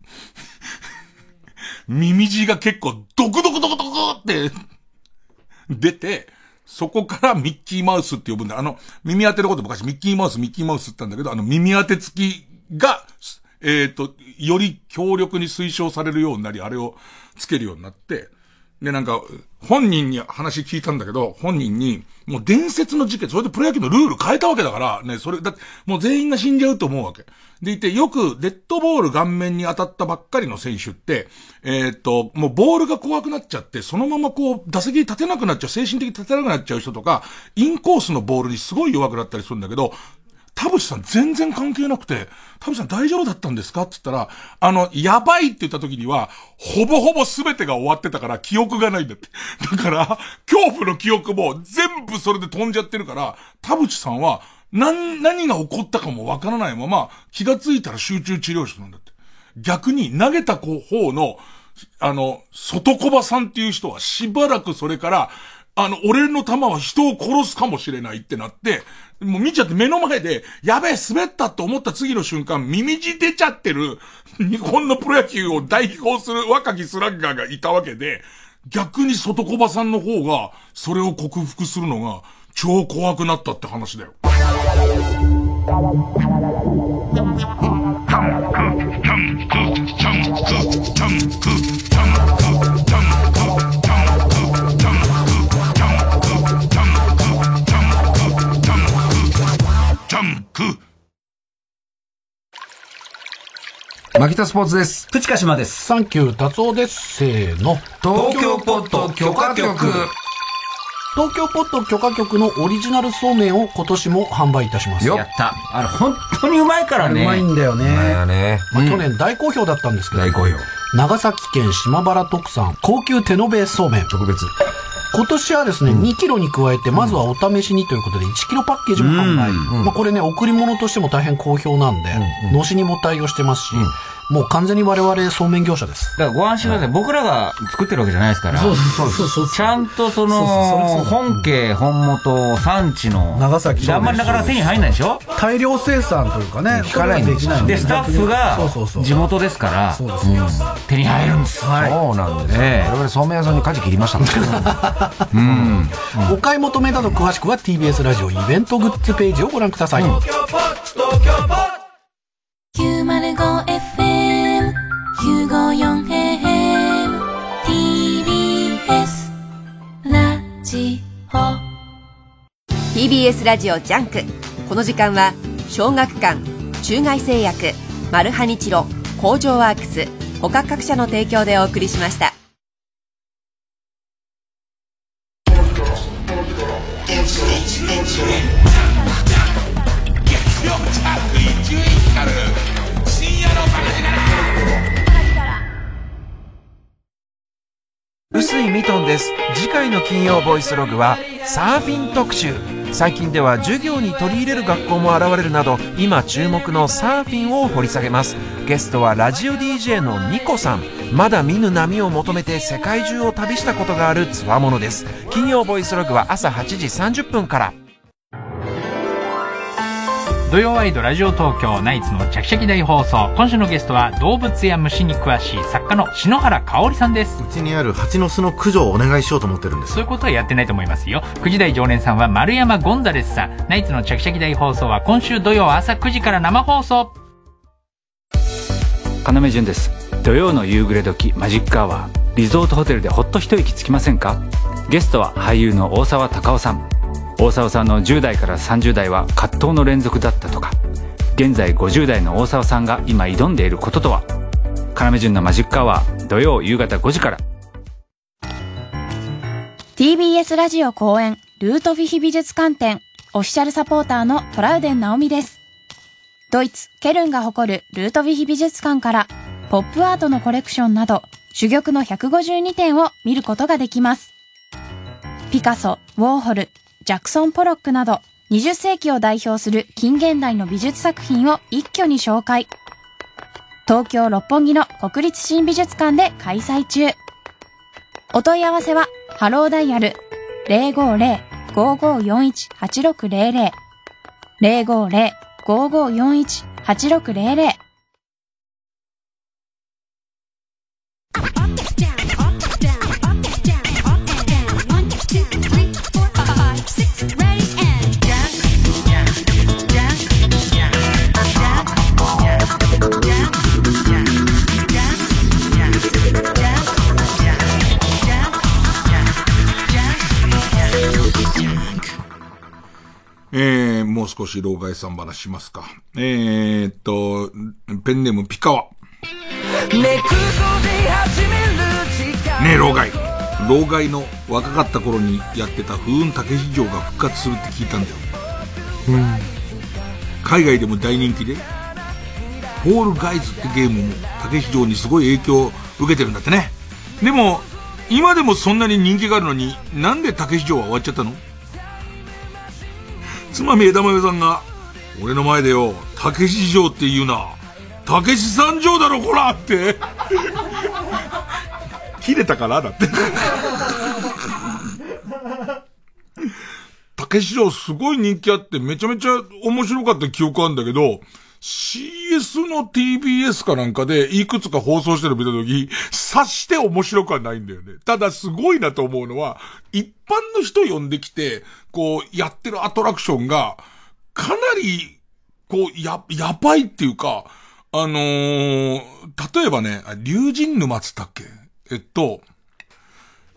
耳地が結構ドクドクドクドクって出て、そこからミッキーマウスって呼ぶんだ。あの、耳当てのこと昔ミッキーマウス、ミッキーマウスって言ったんだけど、あの耳当て付きが、えっ、と、より強力に推奨されるようになり、あれをつけるようになって、で、なんか、本人に話聞いたんだけど、本人に、もう伝説の事件、それでプロ野球のルール変えたわけだから、ね、それ、だって、もう全員が死んじゃうと思うわけ。でいて、よくデッドボール顔面に当たったばっかりの選手って、えーっと、もうボールが怖くなっちゃって、そのままこう、打席に立てなくなっちゃう、精神的に立てなくなっちゃう人とか、インコースのボールにすごい弱くなったりするんだけど、田淵さん全然関係なくて、田淵さん大丈夫だったんですかって言ったら、あの、やばいって言った時には、ほぼほぼ全てが終わってたから記憶がないんだって。だから、恐怖の記憶も全部それで飛んじゃってるから、田淵さんは、何、何が起こったかもわからないまま、気がついたら集中治療室なんだって。逆に投げた方の、あの、外小場さんっていう人はしばらくそれから、あの、俺の弾は人を殺すかもしれないってなって、もう見ちゃって目の前で、やべえ、滑ったって思った次の瞬間、耳血出ちゃってる、日本のプロ野球を代表する若きスラッガーがいたわけで、逆に外小場さんの方が、それを克服するのが、超怖くなったって話だよ。マキタスポーツです。プチカシマです。サンキュー達夫です。せーの。東京ポット許可局。東京ポット許可局のオリジナルそうめんを今年も販売いたします。やった。あれ、本当にうまいからね。うまいんだよね。うまいよね。まあ、去年大好評だったんですけど。大好評。長崎県島原特産高級手延べそうめん。特別。今年はですね、2キロに加えて、まずはお試しにということで、1キロパッケージも販売。まあこれね、贈り物としても大変好評なんで、のしにも対応してますし、もう完全に我々そうめん業者です。だからご安心ください。僕らが作ってるわけじゃないですから。そうそうそうそう。ちゃんとその、本家、本元、産地の、長崎であんまりなかなか手に入んないでしょ？大量生産というかね、聞かないんできないんで、スタッフが地元ですから、うん手に入るんです。はいそうなんですよ。ええ我々そうめん屋さんに舵切りましたからね。うん。お買い求めなど詳しくは TBS ラジオイベントグッズページをご覧ください。954AM TBS ラジオ。TBS ラジオ JUNK。この時間は小学館中外製薬マルハニチロ工場ワークス他各社の提供でお送りしました。です。次回の金曜ボイスログはサーフィン特集。最近では授業に取り入れる学校も現れるなど今注目のサーフィンを掘り下げます。ゲストはラジオ DJ のニコさん。まだ見ぬ波を求めて世界中を旅したことがあるつわものです。金曜ボイスログは朝8時30分から。土曜ワイドラジオ東京ナイツのチャキチャキ大放送。今週のゲストは動物や虫に詳しい作家の篠原香織さんです。うちにある蜂の巣の駆除をお願いしようと思ってるんです。そういうことはやってないと思いますよ。9時台常連さんは丸山ゴンザレスさん。ナイツのチャキチャキ大放送は今週土曜朝9時から生放送。要潤です。土曜の夕暮れ時マジックアワー。リゾートホテルでほっと一息つきませんか？ゲストは俳優の大沢たかおさん大沢さんの10代から30代は葛藤の連続だったとか現在50代の大沢さんが今挑んでいることとは要潤のマジックアワー土曜夕方5時から TBS ラジオ公演ルートフィヒ美術館展オフィシャルサポーターのトラウデン直美です。ドイツ、ケルンが誇るルートヴィヒ美術館からポップアートのコレクションなど珠玉の152点を見ることができます。ピカソ、ウォーホル、ジャクソン・ポロックなど20世紀を代表する近現代の美術作品を一挙に紹介。東京六本木の国立新美術館で開催中。お問い合わせは、ハローダイヤル050-5541-8600 050-5541-8600えー、もう少し老害さん話しますか。えーっと、ペンネームピカワ。ねえ、老害。老害の若かった頃にやってた風雲竹市場が復活するって聞いたんだよ。海外でも大人気で、ポールガイズってゲームも竹市場にすごい影響を受けてるんだってね。でも、今でもそんなに人気があるのに、なんで竹市場は終わっちゃったの？つまみ枝豆さんが、俺の前でよ、たけし城って言うな。たけし三条だろ、こらって。切れたからだって。たけし城すごい人気あってめちゃめちゃ面白かった記憶あるんだけど、CS の TBS かなんかでいくつか放送してるの見たとき、察して面白くはないんだよね。ただすごいなと思うのは、一般の人呼んできて、こう、やってるアトラクションが、かなり、こう、や、やばいっていうか、あのー例えばね、竜神沼つったっけ？えっと、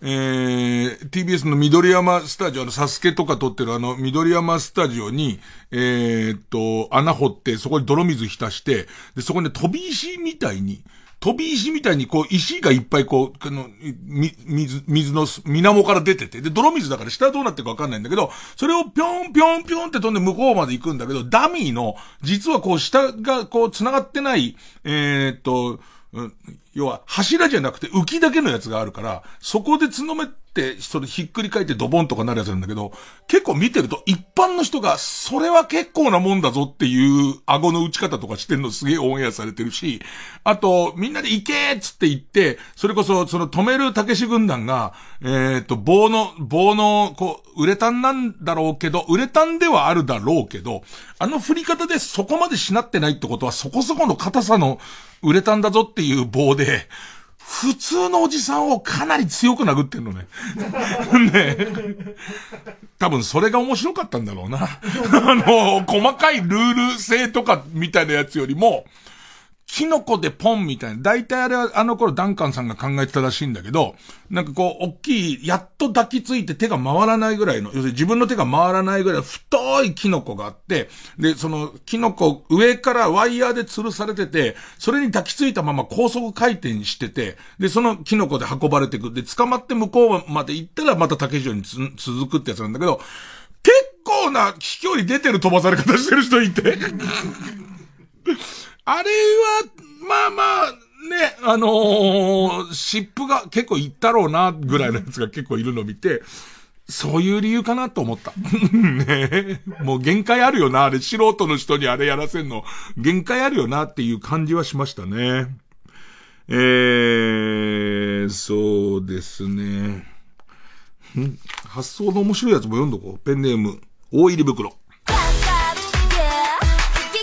えー、TBS の緑山スタジオ、あの、サスケとか撮ってるあの、緑山スタジオに、えーっと、穴掘って、そこに泥水浸して、で、そこに飛び石みたいに、飛び石みたいにこう、石がいっぱいこう、あの、み、水、水の水面から出てて、で、泥水だから下どうなってるかわかんないんだけど、それをぴょんぴょんぴょんって飛んで向こうまで行くんだけど、ダミーの、実はこう、下がこう、繋がってない、えーっと、要は柱じゃなくて浮きだけのやつがあるから、そこで角め、ってそれひっくり返ってドボンとかなるやつなんだけど、結構見てると一般の人が、それは結構なもんだぞっていう顎の打ち方とかしてんのすげえオンエアされてるし、あと、みんなで行けっつって言って、それこそ、その止めるたけし軍団が、えっ、と、棒の、棒の、こう、ウレタンなんだろうけど、ウレタンではあるだろうけど、あの振り方でそこまでしなってないってことは、そこそこの硬さのウレタンだぞっていう棒で、普通のおじさんをかなり強く殴ってんのね。ね多分それが面白かったんだろうな。あの、細かいルール性とかみたいなやつよりも、キノコでポンみたいな。大体あれはあの頃ダンカンさんが考えてたらしいんだけど、なんかこう、大きい、やっと抱きついて手が回らないぐらいの、要するに自分の手が回らないぐらいの太いキノコがあって、で、そのキノコ上からワイヤーで吊るされてて、それに抱きついたまま高速回転してて、で、そのキノコで運ばれてく。で、捕まって向こうまで行ったらまた竹城に続くってやつなんだけど、結構な飛距離出てる飛ばされ方してる人いて。あれは、まあまあ、ね、あのー、湿布が結構いったろうな、ぐらいのやつが結構いるのを見て、そういう理由かなと思った。ねもう限界あるよな、あれ、素人の人にあれやらせんの、限界あるよなっていう感じはしましたね。えー、そうですね。発想の面白いやつも読んどこう。ペンネーム、大入り袋。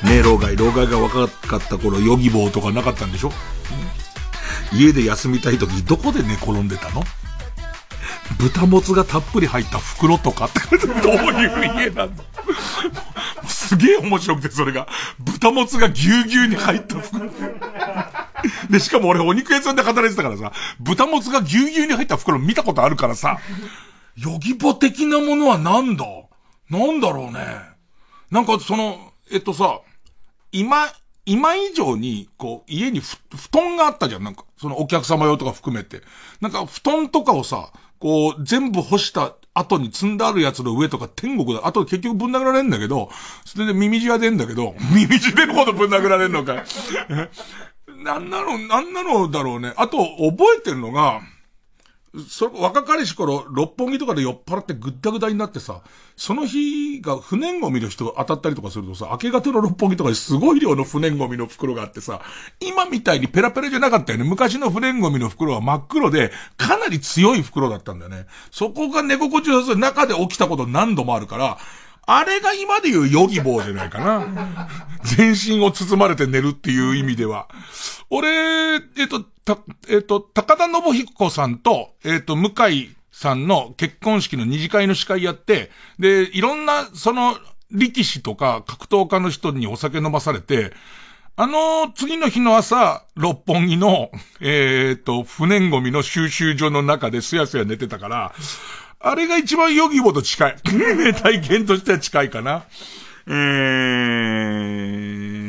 ねえ、老害。老害が若かった頃、ヨギボーとかなかったんでしょ？家で休みたい時、どこで寝転んでたの？豚もつがたっぷり入った袋とか？って、どういう家なんだすげえ面白くて、それが。豚もつがぎゅうぎゅうに入った袋。で、しかも俺お肉屋さんで働いてたからさ、豚もつがぎゅうぎゅうに入った袋見たことあるからさ、ヨギボ的なものはなんだ？なんだろうね。なんかその、えっとさ、今、今以上に、こう、家に布団があったじゃん。なんか、そのお客様用とか含めて。なんか、布団とかをさ、こう、全部干した後に積んであるやつの上とか天国だ。あと結局ぶん殴られんだけど、それで耳血は出んだけど、耳血出るほどぶん殴られんのか。なんなの、なんなのだろうね。あと、覚えてるのが、それ、若かりし頃、六本木とかで酔っ払ってぐったぐだになってさ、その日が不燃ゴミの人当たったりとかするとさ、明け方の六本木とかにすごい量の不燃ゴミの袋があってさ、今みたいにペラペラじゃなかったよね。昔の不燃ゴミの袋は真っ黒で、かなり強い袋だったんだよね。そこが寝心地よさ中で起きたこと何度もあるから、あれが今で言うヨギボーじゃないかな。全身を包まれて寝るっていう意味では。俺、えっと、た、えっと、高田信彦さんと、えっと、向井さんの結婚式の二次会の司会やって、で、いろんな、その、力士とか格闘家の人にお酒飲まされて、あの、次の日の朝、六本木の、えっ、と、不燃ゴミの収集所の中ですやすや寝てたから、あれが一番ヨギボと近い。体験としては近いかな。え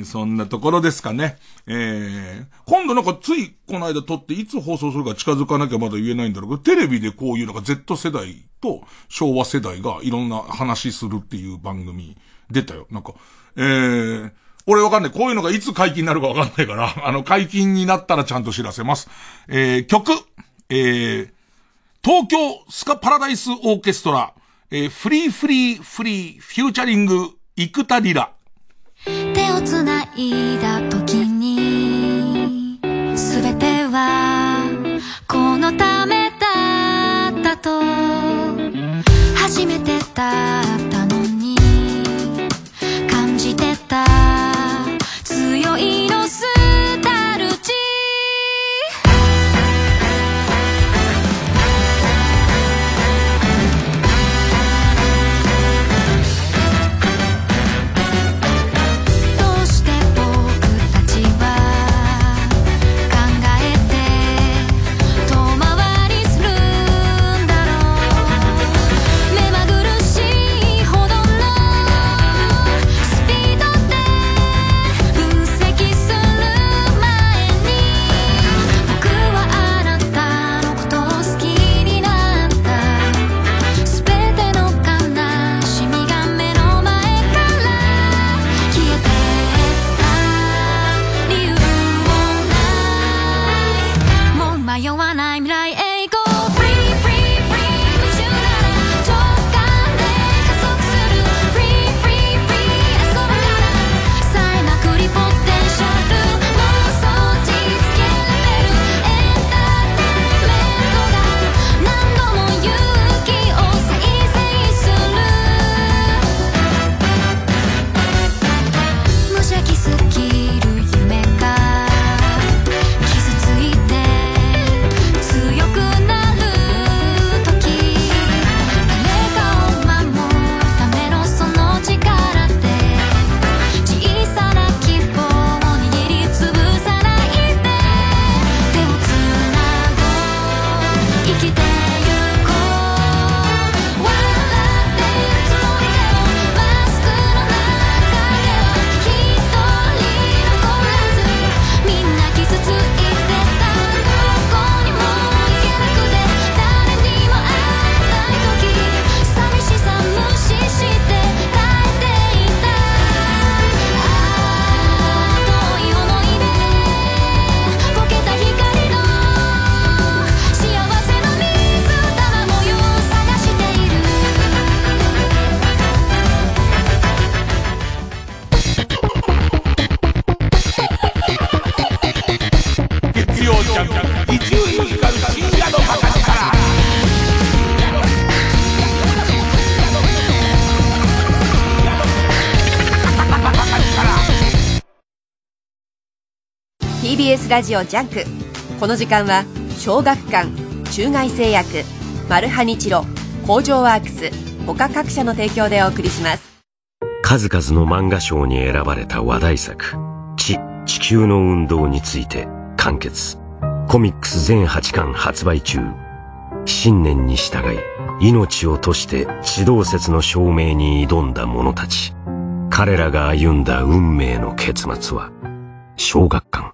ー、そんなところですかね。えー、今度なんかついこの間撮っていつ放送するか近づかなきゃまだ言えないんだろうけど、テレビでこういうなんか Z 世代と昭和世代がいろんな話するっていう番組出たよ。なんか、えー、俺わかんない。こういうのがいつ解禁になるかわかんないから、あの、解禁になったらちゃんと知らせます。えー、曲、えー、東京スカパラダイスオーケストラ、えー、フリーフリーフリーフューチャリング、生田リラ。手をつないだ時にすべてはこのためだったと初めてだったのラジオ JUNK。この時間は小学館中外製薬マルハニチロ工場ワークス他各社の提供でお送りします。数々の漫画賞に選ばれた話題作「チ。地球の運動について」完結。コミックス全8巻発売中。信念に従い命を賭して地動説の証明に挑んだ者たち。彼らが歩んだ運命の結末は小学館。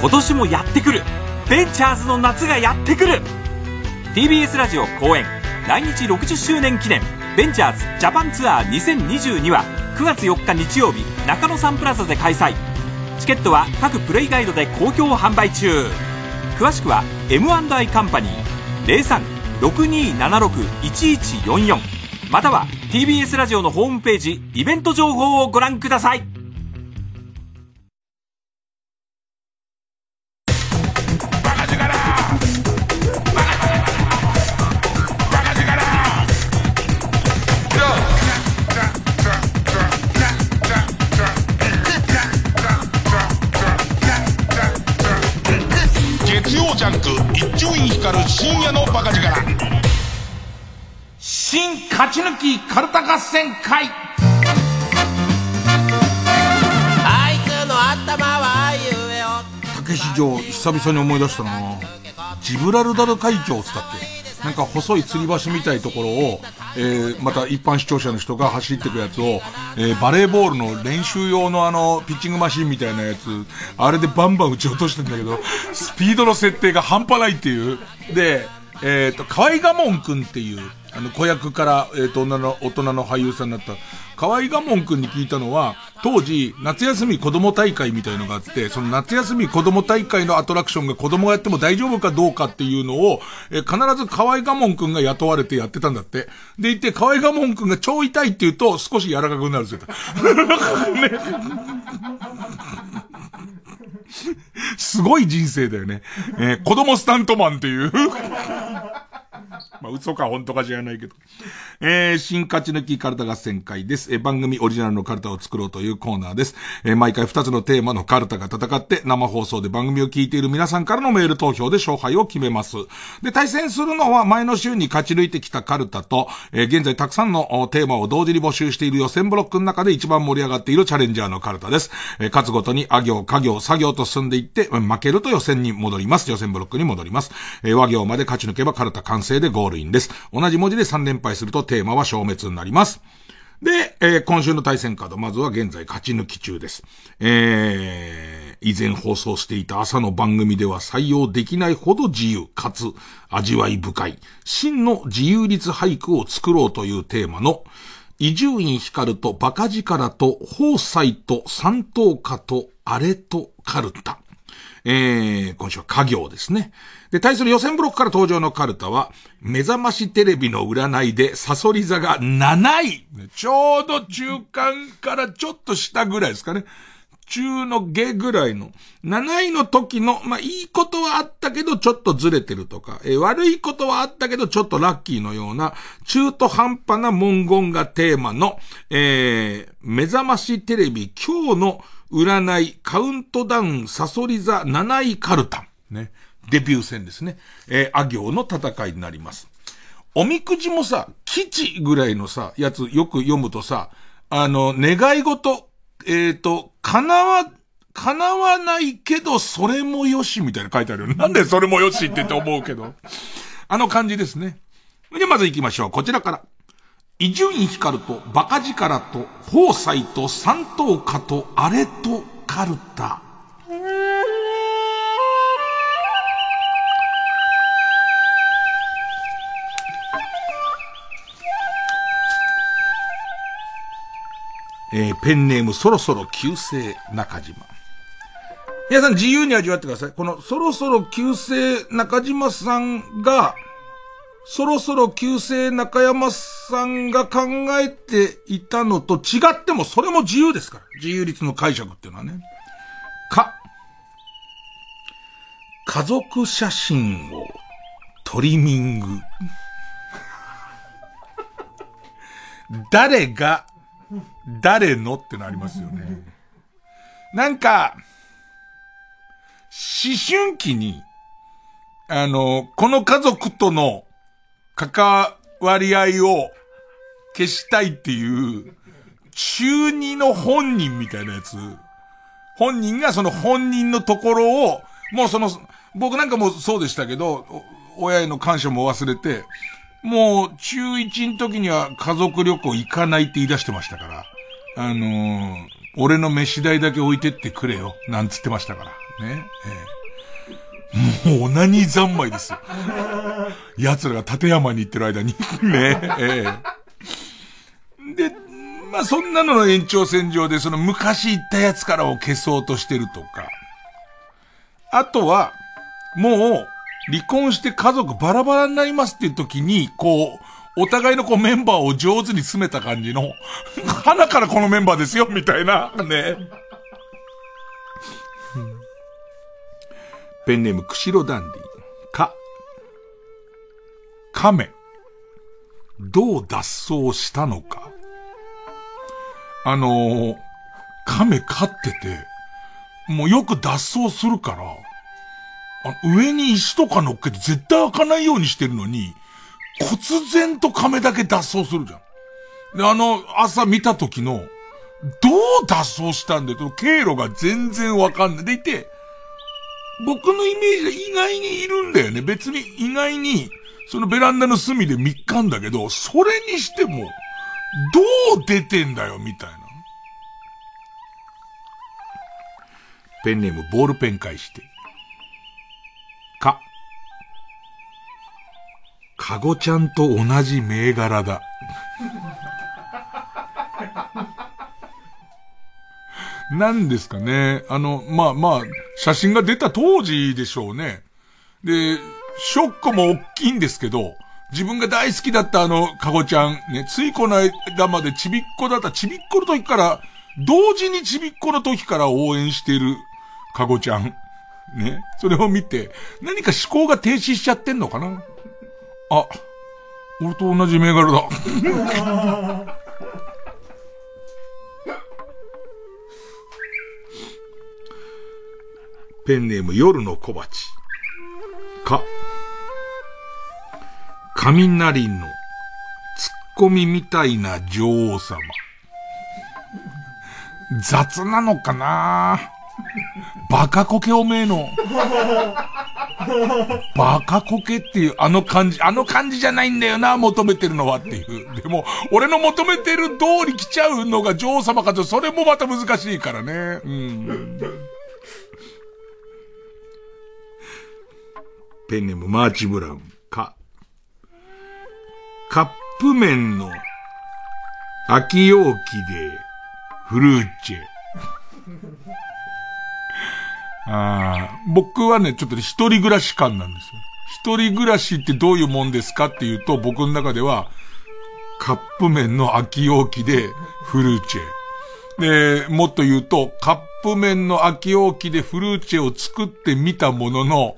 今年もやってくる。ベンチャーズの夏がやってくる。TBS ラジオ公演。来日60周年記念。ベンチャーズジャパンツアー2022は9月4日日曜日中野サンプラザで開催。チケットは各プレイガイドで好評販売中。詳しくは M&I カンパニー03-6276-1144または TBS ラジオのホームページイベント情報をご覧ください。抜きカルタ合戦会。あいつの頭はゆえよ竹市場久々に思い出したな。ジブラルダル海峡っつったっけ？なんか細い吊り橋みたいところを、えー、また一般視聴者の人が走ってくやつを、えー、バレーボールの練習用のあの、ピッチングマシンみたいなやつ、あれでバンバン撃ち落としてんだけど、スピードの設定が半端ないっていう。で、えっ、ー、と、河合我門くんっていう、あの、子役から、えっ、ー、と、女の、大人の俳優さんになった、河合我門くんに聞いたのは、当時、夏休み子供大会みたいのがあって、その夏休み子供大会のアトラクションが子供がやっても大丈夫かどうかっていうのを、え必ず河合我門くんが雇われてやってたんだって。で、言って、河合我門くんが超痛いって言うと、少し柔らかくなる んですよ。ねすごい人生だよね。えー、子供スタントマンっていう まあ、嘘か本当か知らないけど。えー、新勝ち抜きカルタ合戦会です。えー、番組オリジナルのカルタを作ろうというコーナーです。えー、毎回2つのテーマのカルタが戦って生放送で番組を聞いている皆さんからのメール投票で勝敗を決めます。で、対戦するのは前の週に勝ち抜いてきたカルタと、えー、現在たくさんのテーマを同時に募集している予選ブロックの中で一番盛り上がっているチャレンジャーのカルタです。えー、勝つごとにあ行、家行、作業と進んでいって、負けると予選に戻ります。予選ブロックに戻ります。えー、和行まで勝ち抜けばカルタ完成でールインです。同じ文字で3連敗するとテーマは消滅になります。で、えー、今週の対戦カード、まずは現在勝ち抜き中です。えー、以前放送していた朝の番組では採用できないほど自由、かつ味わい深い、真の自由律俳句を作ろうというテーマの、伊集院光とバカ力と宝斎と三等家とあれとカルタ。えー、今週は家業ですね。で、対する予選ブロックから登場のカルタは、目覚ましテレビの占いでサソリ座が7位。ちょうど中間からちょっと下ぐらいですかね。中の下ぐらいの、7位の時の、まあ、いいことはあったけど、ちょっとずれてるとか、え、悪いことはあったけど、ちょっとラッキーのような、中途半端な文言がテーマの、えー、目覚ましテレビ今日の占い、カウントダウン、サソリ座7位カルタ。ね。デビュー戦ですね。えー、あ行の戦いになります。おみくじもさ、基地ぐらいのさ、やつよく読むとさ、あの、願い事、えっ、ー、と、叶わ、叶わないけど、それもよし、みたいな書いてあるよ。なんでそれもよしってって思うけど。あの感じですね。で、まず行きましょう。こちらから。伊集院光とバカ力と宝斎と三等家とあれとカルタ。えー、ペンネームそろそろ旧姓中島。皆さん自由に味わってください。このそろそろ旧姓中島さんが、そろそろ旧姓中山さんが考えていたのと違ってもそれも自由ですから。自由率の解釈っていうのはね。か、家族写真をトリミング。誰が誰の？ってなりますよね。なんか、思春期に、あの、この家族との関わり合いを消したいっていう、中二の本人みたいなやつ。本人がその本人のところを、もうその、僕なんかもそうでしたけど、親への感謝も忘れて、もう中1の時には家族旅行行かないって言い出してましたから、あのー、俺の飯代だけ置いてってくれよ、なんつってましたから。ね。ええ、もうオナニー三昧ですよ。奴らが立山に行ってる間に。ね。ええ。で、まあそんなのの延長線上でその昔行った奴からを消そうとしてるとか。あとは、もう、離婚して家族バラバラになりますっていう時に、こう、お互いのこうメンバーを上手に詰めた感じの、花からこのメンバーですよ、みたいな、ね。ペンネーム、釧路ダンディ。か。亀。どう脱走したのか。あのー、亀飼ってて、もうよく脱走するから、あ上に石とか乗っけて絶対開かないようにしてるのに、忽然と亀だけ脱走するじゃん。で、あの、朝見た時の、どう脱走したんだよ。経路が全然わかんない。でいて、僕のイメージで意外にいるんだよね。別に意外に、そのベランダの隅で3日んだけど、それにしても、どう出てんだよ、みたいな。ペンネーム、ボールペン返して。かごちゃんと同じ銘柄だ。何ですかね。あの、まあまあ、写真が出た当時でしょうね。で、ショックも大きいんですけど、自分が大好きだったあの、かごちゃん、ね、ついこの間までちびっこだった、ちびっこの時から、同時にちびっこの時から応援している、かごちゃん。ね。それを見て、何か思考が停止しちゃってんのかなあ、俺と同じ銘柄だ。ペンネーム夜の小鉢。か。雷のツッコミみたいな女王様。雑なのかな？バカコケおめえの。バカコケっていうあの感じ、あの感じじゃないんだよな、求めてるのはっていう。でも、俺の求めてる通り来ちゃうのが女王様かと、それもまた難しいからね。うん。ペンネームマーチブラウン。か。カップ麺の空き容器でフルーチェ。あ、僕はね、ちょっとね、一人暮らし感なんですよ。一人暮らしってどういうもんですかっていうと、僕の中では、カップ麺の空き容器でフルーチェ。で、もっと言うと、カップ麺の空き容器でフルーチェを作ってみたものの、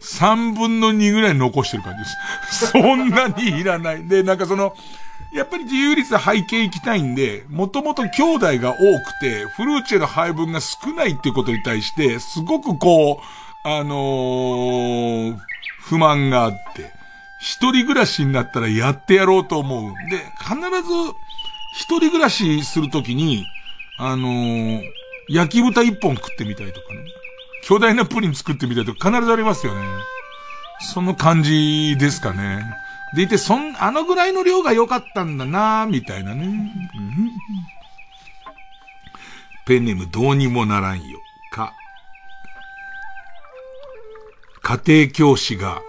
三分の二ぐらい残してる感じです。そんなにいらない。で、なんかその、やっぱり自由率背景行きたいんで、もともと兄弟が多くて、フルーチェの配分が少ないっていうことに対して、すごくこう、あのー、不満があって、一人暮らしになったらやってやろうと思う。で、必ず、一人暮らしするときに、あのー、焼き豚一本食ってみたいとかね。巨大なプリン作ってみたいとか必ずありますよね。その感じですかね。でいて、そん、あのぐらいの量が良かったんだなみたいなね。うん、ペンネームどうにもならんよ。か。家庭教師が、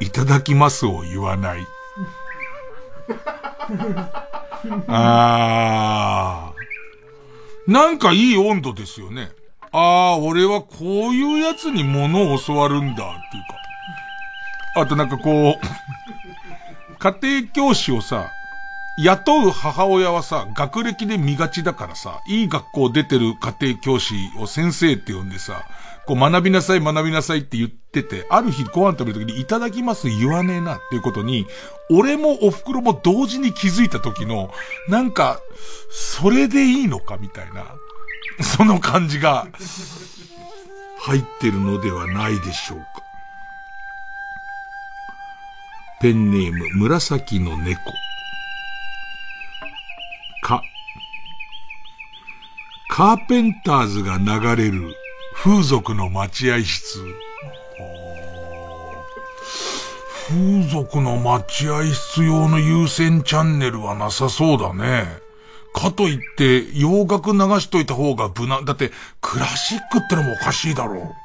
いただきますを言わない。あー。なんかいい温度ですよね。ああ、俺はこういうやつに物を教わるんだ、っていうか。あとなんかこう、家庭教師をさ、雇う母親はさ、学歴で見がちだからさ、いい学校出てる家庭教師を先生って呼んでさ、こう学びなさい学びなさいって言ってて、ある日ご飯食べるときにいただきます言わねえなっていうことに、俺もお袋も同時に気づいた時の、なんか、それでいいのかみたいな。その感じが入ってるのではないでしょうか。ペンネーム紫の猫。か。カーペンターズが流れる風俗の待合室。風俗の待合室用の優先チャンネルはなさそうだね。かといって、洋楽流しといた方が無難。だって、クラシックってのもおかしいだろう。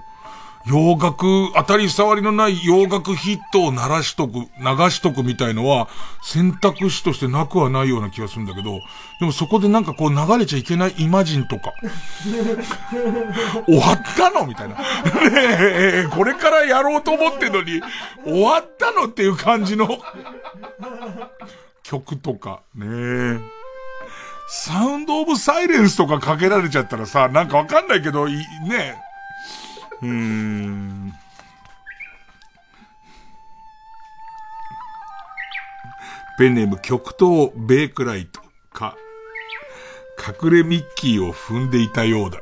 洋楽、当たり障りのない洋楽ヒットを鳴らしとく、流しとくみたいのは、選択肢としてなくはないような気がするんだけど、でもそこでなんかこう流れちゃいけないイマジンとか、終わったのみたいな。ねえ、これからやろうと思ってんのに、終わったのっていう感じの曲とか、ねえ。サウンドオブサイレンスとかかけられちゃったらさ、なんかわかんないけど、いねうーん。ペンネーム極東ベイクライトか、隠れミッキーを踏んでいたようだ。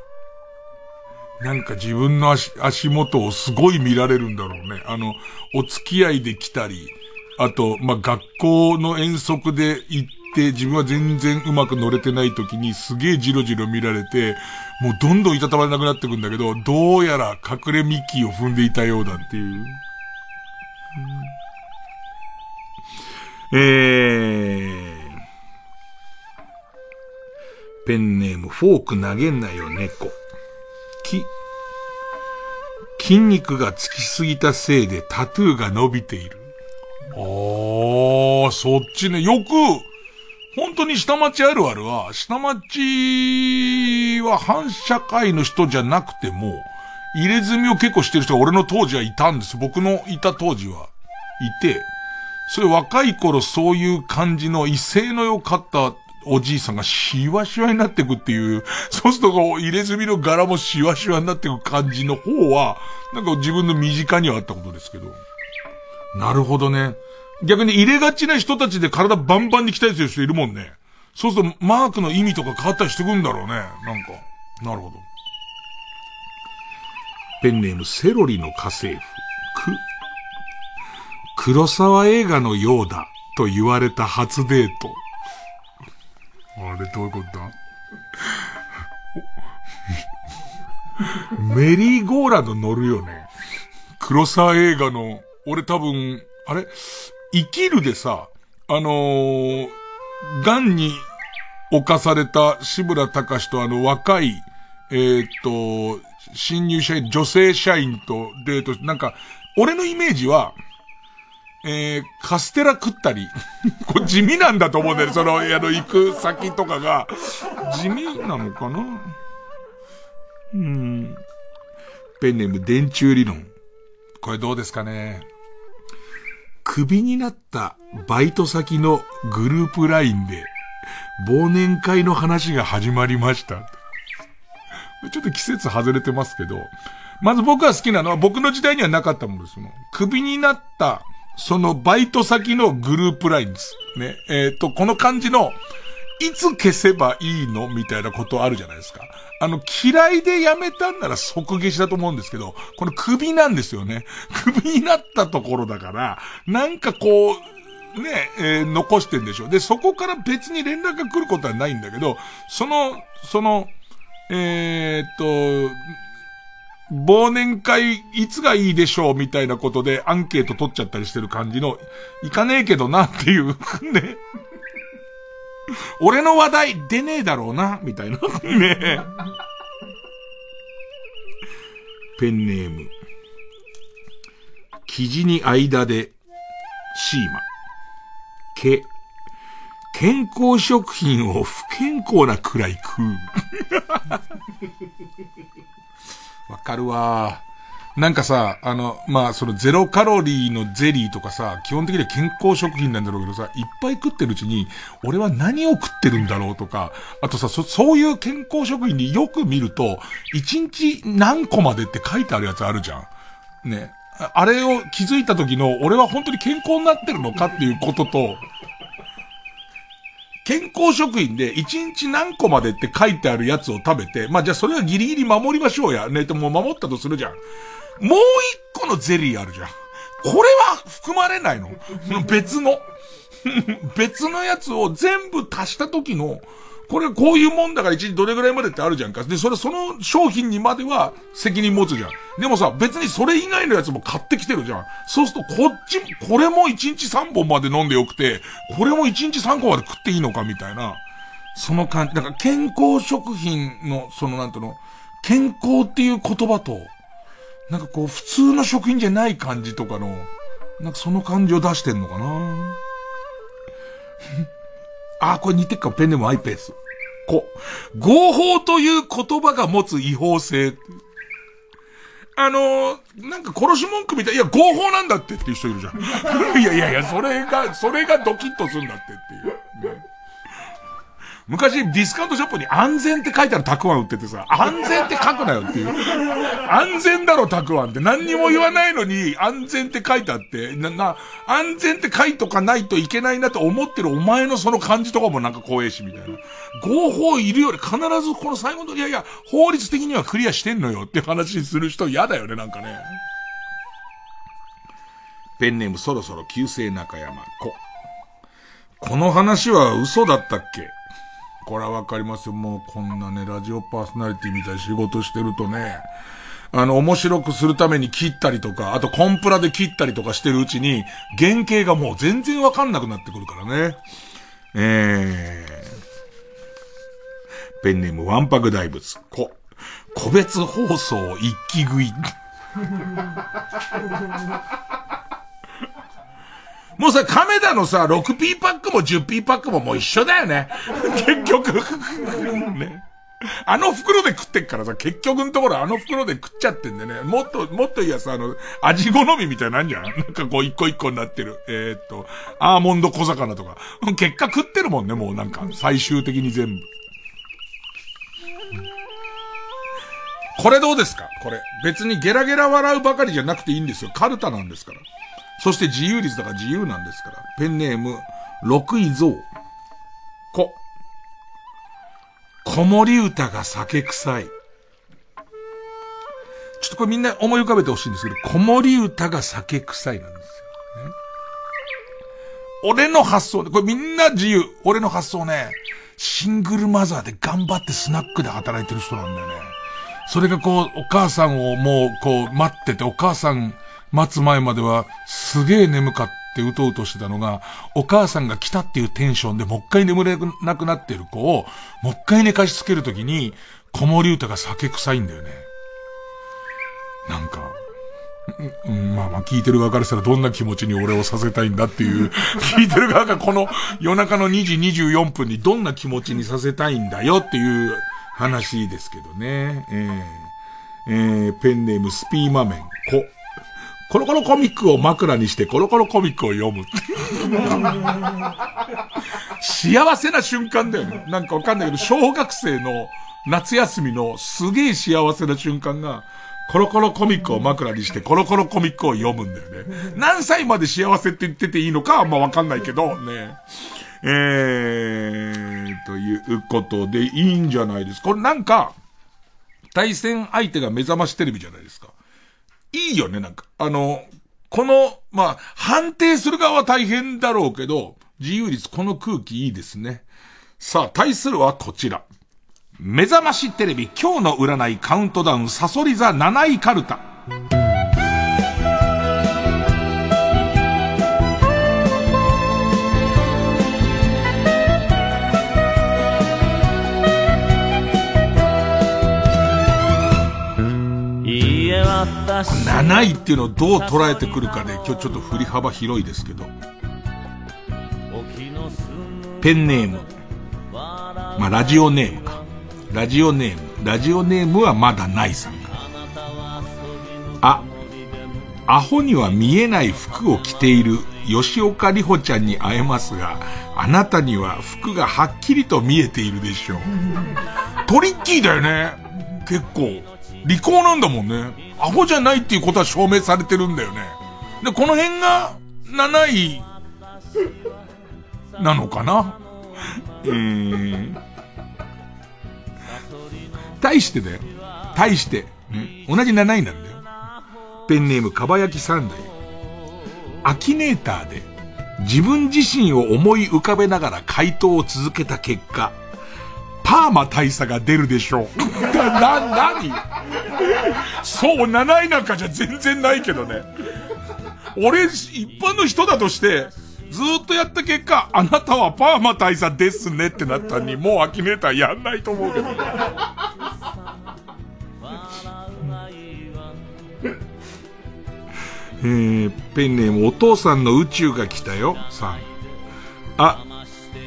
なんか自分の足、足元をすごい見られるんだろうね。あの、お付き合いで来たり、あと、まあ、学校の遠足で行って、自分は全然うまく乗れてない時にすげえジロジロ見られて、もうどんどんいたたまれなくなってくんだけど、どうやら隠れミッキーを踏んでいたようだっていう。えー、ペンネームフォーク投げんなよ猫。き、筋肉がつきすぎたせいでタトゥーが伸びている。あー、そっちね。よく、本当に下町あるあるは、下町は反社会の人じゃなくても、入れ墨を結構してる人が俺の当時はいたんです。僕のいた当時はいて、それ若い頃そういう感じの威勢の良かったおじいさんがシワシワになってくっていう、そうするとこう入れ墨の柄もシワシワになってく感じの方は、なんか自分の身近にはあったことですけど。なるほどね。逆に入れがちな人たちで体バンバンに鍛えてる人いるもんね。そうするとマークの意味とか変わったりしてくんだろうね。なんか。なるほど。ペンネームセロリの家政婦。く。黒沢映画のようだと言われた初デート。あれどういうことだ？メリーゴーランド乗るよね。黒沢映画の、俺多分、あれ？生きるでさ、あのー、癌に侵された志村隆とあの若い、えー、っと、新入社員、女性社員とデートなんか、俺のイメージは、えー、カステラ食ったり、これ地味なんだと思うんだよ、その、あの、行く先とかが、地味なのかな？うん。ペンネーム電柱理論。これどうですかね？クビになったバイト先のグループラインで、忘年会の話が始まりました。ちょっと季節外れてますけど、まず僕が好きなのは僕の時代にはなかったものですもん。クビになった、そのバイト先のグループラインです。ね。えっ、と、この感じの、いつ消せばいいの？みたいなことあるじゃないですか。あの、嫌いで辞めたんなら即消しだと思うんですけど、この首なんですよね。首になったところだから、なんかこう、ね、えー残してんでしょ。で、そこから別に連絡が来ることはないんだけど、その、その、えーっと、忘年会いつがいいでしょうみたいなことでアンケート取っちゃったりしてる感じの、行かねえけどなっていう、ね。俺の話題出ねえだろうな、みたいな。ね。ペンネーム。生地に間で、シーマ。け、健康食品を不健康なくらい食う。わかるわ。なんかさ、あの、まあ、そのゼロカロリーのゼリーとかさ、基本的には健康食品なんだろうけどさ、いっぱい食ってるうちに、俺は何を食ってるんだろうとか、あとさ、そ、そういう健康食品によく見ると、1日何個までって書いてあるやつあるじゃん。ね。あれを気づいた時の、俺は本当に健康になってるのかっていうことと、健康食品で1日何個までって書いてあるやつを食べて、まあじゃあそれはギリギリ守りましょうや。ね、ともう守ったとするじゃん。もう一個のゼリーあるじゃん。これは含まれないの？別の？別のやつを全部足した時の、これこういうもんだから一日どれぐらいまでってあるじゃんか。で、それその商品にまでは責任持つじゃん。でもさ、別にそれ以外のやつも買ってきてるじゃん。そうするとこっち、これも1日3本まで飲んでよくて、これも1日3個まで食っていいのかみたいな。その感じ、だか健康食品の、そのなんていうの、健康っていう言葉と、なんかこう普通の食品じゃない感じとかの、なんかその感じを出してんのかな あ、これ似てっか、ペンネームアイペース。こ、合法という言葉が持つ違法性。あのー、なんか殺し文句みたい、いや、合法なんだってっていう人いるじゃん。いやいやいや、それが、それがドキッとするんだってっていう。昔ディスカウントショップに安全って書いてあるたくあん売っててさ、安全って書くなよっていう。安全だろたくあんって何にも言わないのに安全って書いてあって、な、な、安全って書いとかないといけないなと思ってるお前のその感じとかもなんか怖えしみたいな。合法いるより必ずこの最後の、いやいや、法律的にはクリアしてんのよって話する人嫌だよね、なんかね。ペンネームそろそろ旧姓中山子。この話は嘘だったっけ？これはわかりますよ。もうこんなね、ラジオパーソナリティみたいな仕事してるとね、あの、面白くするために切ったりとか、あとコンプラで切ったりとかしてるうちに、原型がもう全然わかんなくなってくるからね。えー、ペンネームワンパク大仏。こ、個別放送一気食い。もうさ、亀田のさ、6P パックも 10P パックももう一緒だよね。結局。ね。あの袋で食ってっからさ、結局のところあの袋で食っちゃってんでね。もっと、もっといやさ、あの、味好みみたいなんじゃんなんかこう一個一個になってる。えー、っと、アーモンド小魚とか。結果食ってるもんね、もうなんか、最終的に全部。これどうですか？これ。別にゲラゲラ笑うばかりじゃなくていいんですよ。カルタなんですから。そして自由率だから自由なんですから。ペンネーム、六位蔵。こ。子守歌が酒臭い。ちょっとこれみんな思い浮かべてほしいんですけど、子守歌が酒臭いなんですよ。ね、俺の発想で、これみんな自由。俺の発想ね、シングルマザーで頑張ってスナックで働いてる人なんだよね。それがこう、お母さんをもうこう待ってて、お母さん待つ前まではすげえ眠かってうとうとしてたのが、お母さんが来たっていうテンションでもう一回眠れなくなってる子を、もう一回寝かしつけるときに、子守歌が酒臭いんだよね。なんか、うん、まあまあ聞いてる側からしたらどんな気持ちに俺をさせたいんだっていう、聞いてる側がこの夜中の2時24分にどんな気持ちにさせたいんだよっていう話ですけどね。えー、えー、ペンネームスピーマメン、こ。コロコロコミックを枕にしてコロコロコミックを読む。幸せな瞬間だよね。なんかわかんないけど、小学生の夏休みのすげえ幸せな瞬間が、コロコロコミックを枕にしてコロコロコミックを読むんだよね。何歳まで幸せって言ってていいのかあんまわかんないけど、ね。えー、ということでいいんじゃないですか。これなんか、対戦相手が目覚ましテレビじゃないですか。いいよね、なんか。あの、この、まあ、判定する側は大変だろうけど、自由率、この空気いいですね。さあ、対するはこちら。目覚ましテレビ、今日の占いカウントダウン、サソリ座7位カルタ。7位っていうのをどう捉えてくるかで、今日ちょっと振り幅広いですけど。ペンネーム。まあ、ラジオネームか。ラジオネーム。ラジオネームはまだないさんか。あ、アホには見えない服を着ている吉岡里帆ちゃんに会えますが、あなたには服がはっきりと見えているでしょう。トリッキーだよね。結構。利口なんだもんね。アホじゃないっていうことは証明されてるんだよね。で、この辺が7位なのかな？えーん、対してだよ。対して。ね、同じ7位なんだよ。ペンネーム、かば焼き三代。アキネーターで、自分自身を思い浮かべながら回答を続けた結果、パーマ大佐が出るでしょう。な、な、なにそう、7位なんかじゃ全然ないけどね。俺、一般の人だとして、ずっとやった結果、あなたはパーマ大佐ですねってなったに、もうアキネーターやんないと思うけど。えー、ペンネームお父さんの宇宙が来たよ、さん。あ、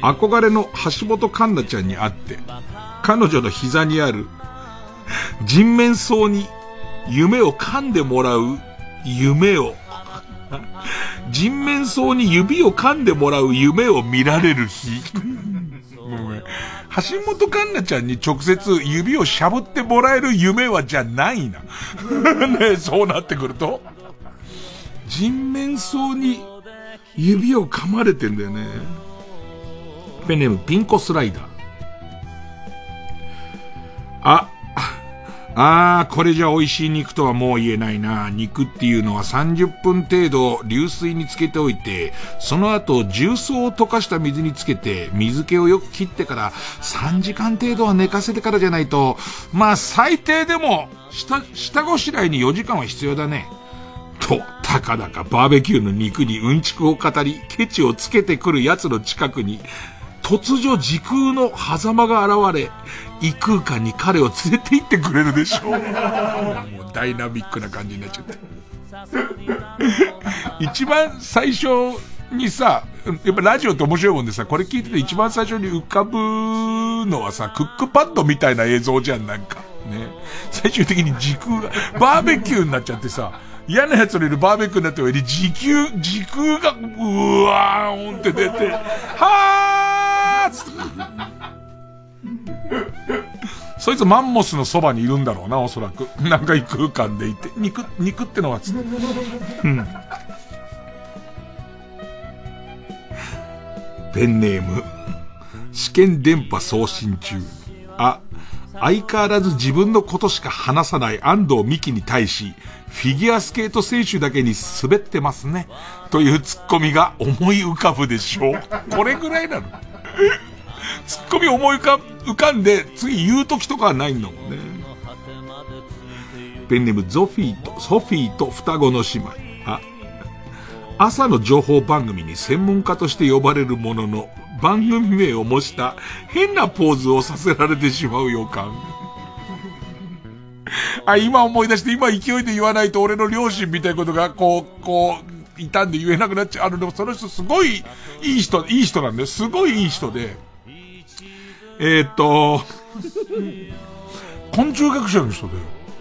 憧れの橋本環奈ちゃんに会って、彼女の膝にある人面草に夢を噛んでもらう夢を、人面草に指を噛んでもらう夢を見られる日。橋本環奈ちゃんに直接指をしゃぶってもらえる夢はじゃないな。ねそうなってくると。人面草に指を噛まれてんだよね。ペンネームピンコスライダー。あ、あー、これじゃ美味しい肉とはもう言えないな。肉っていうのは30分程度流水につけておいて、その後重曹を溶かした水につけて、水気をよく切ってから3時間程度は寝かせてからじゃないと、まあ最低でも下、下ごしらえに4時間は必要だね。と、たかだかバーベキューの肉にうんちくを語り、ケチをつけてくる奴の近くに、突如時空の狭間が現れ、異空間に彼を連れて行ってくれるでしょう。もうダイナミックな感じになっちゃって。一番最初にさ、やっぱラジオって面白いもんでさ、これ聞いてて一番最初に浮かぶのはさ、クックパッドみたいな映像じゃん、なんか。ね。最終的に時空が、バーベキューになっちゃってさ、嫌な奴のいるバーベキューになった上に時空、時空が、うわーんって出て、はーっつって。そいつマンモスのそばにいるんだろうな、おそらく。なんか異空間でいて。肉、肉ってのはつって。ん。ペンネーム、試験電波送信中。あ、相変わらず自分のことしか話さない安藤美希に対し、フィギュアスケート選手だけに滑ってますね。というツッコミが思い浮かぶでしょう。これぐらいなの。ツッコミ思い浮か浮かんで、次言う時とかはないんだもんね。ペンネームゾフィーと、ソフィーと双子の姉妹。あ、朝の情報番組に専門家として呼ばれるものの、番組名を模した変なポーズをさせられてしまう予感。あ、今思い出して、今勢いで言わないと俺の両親みたいなことが、こう、こう、いたんで言えなくなっちゃう。あの、でもその人すごいいい人、いい人なんで。すごいいい人で。えー、っと、昆虫学者の人で、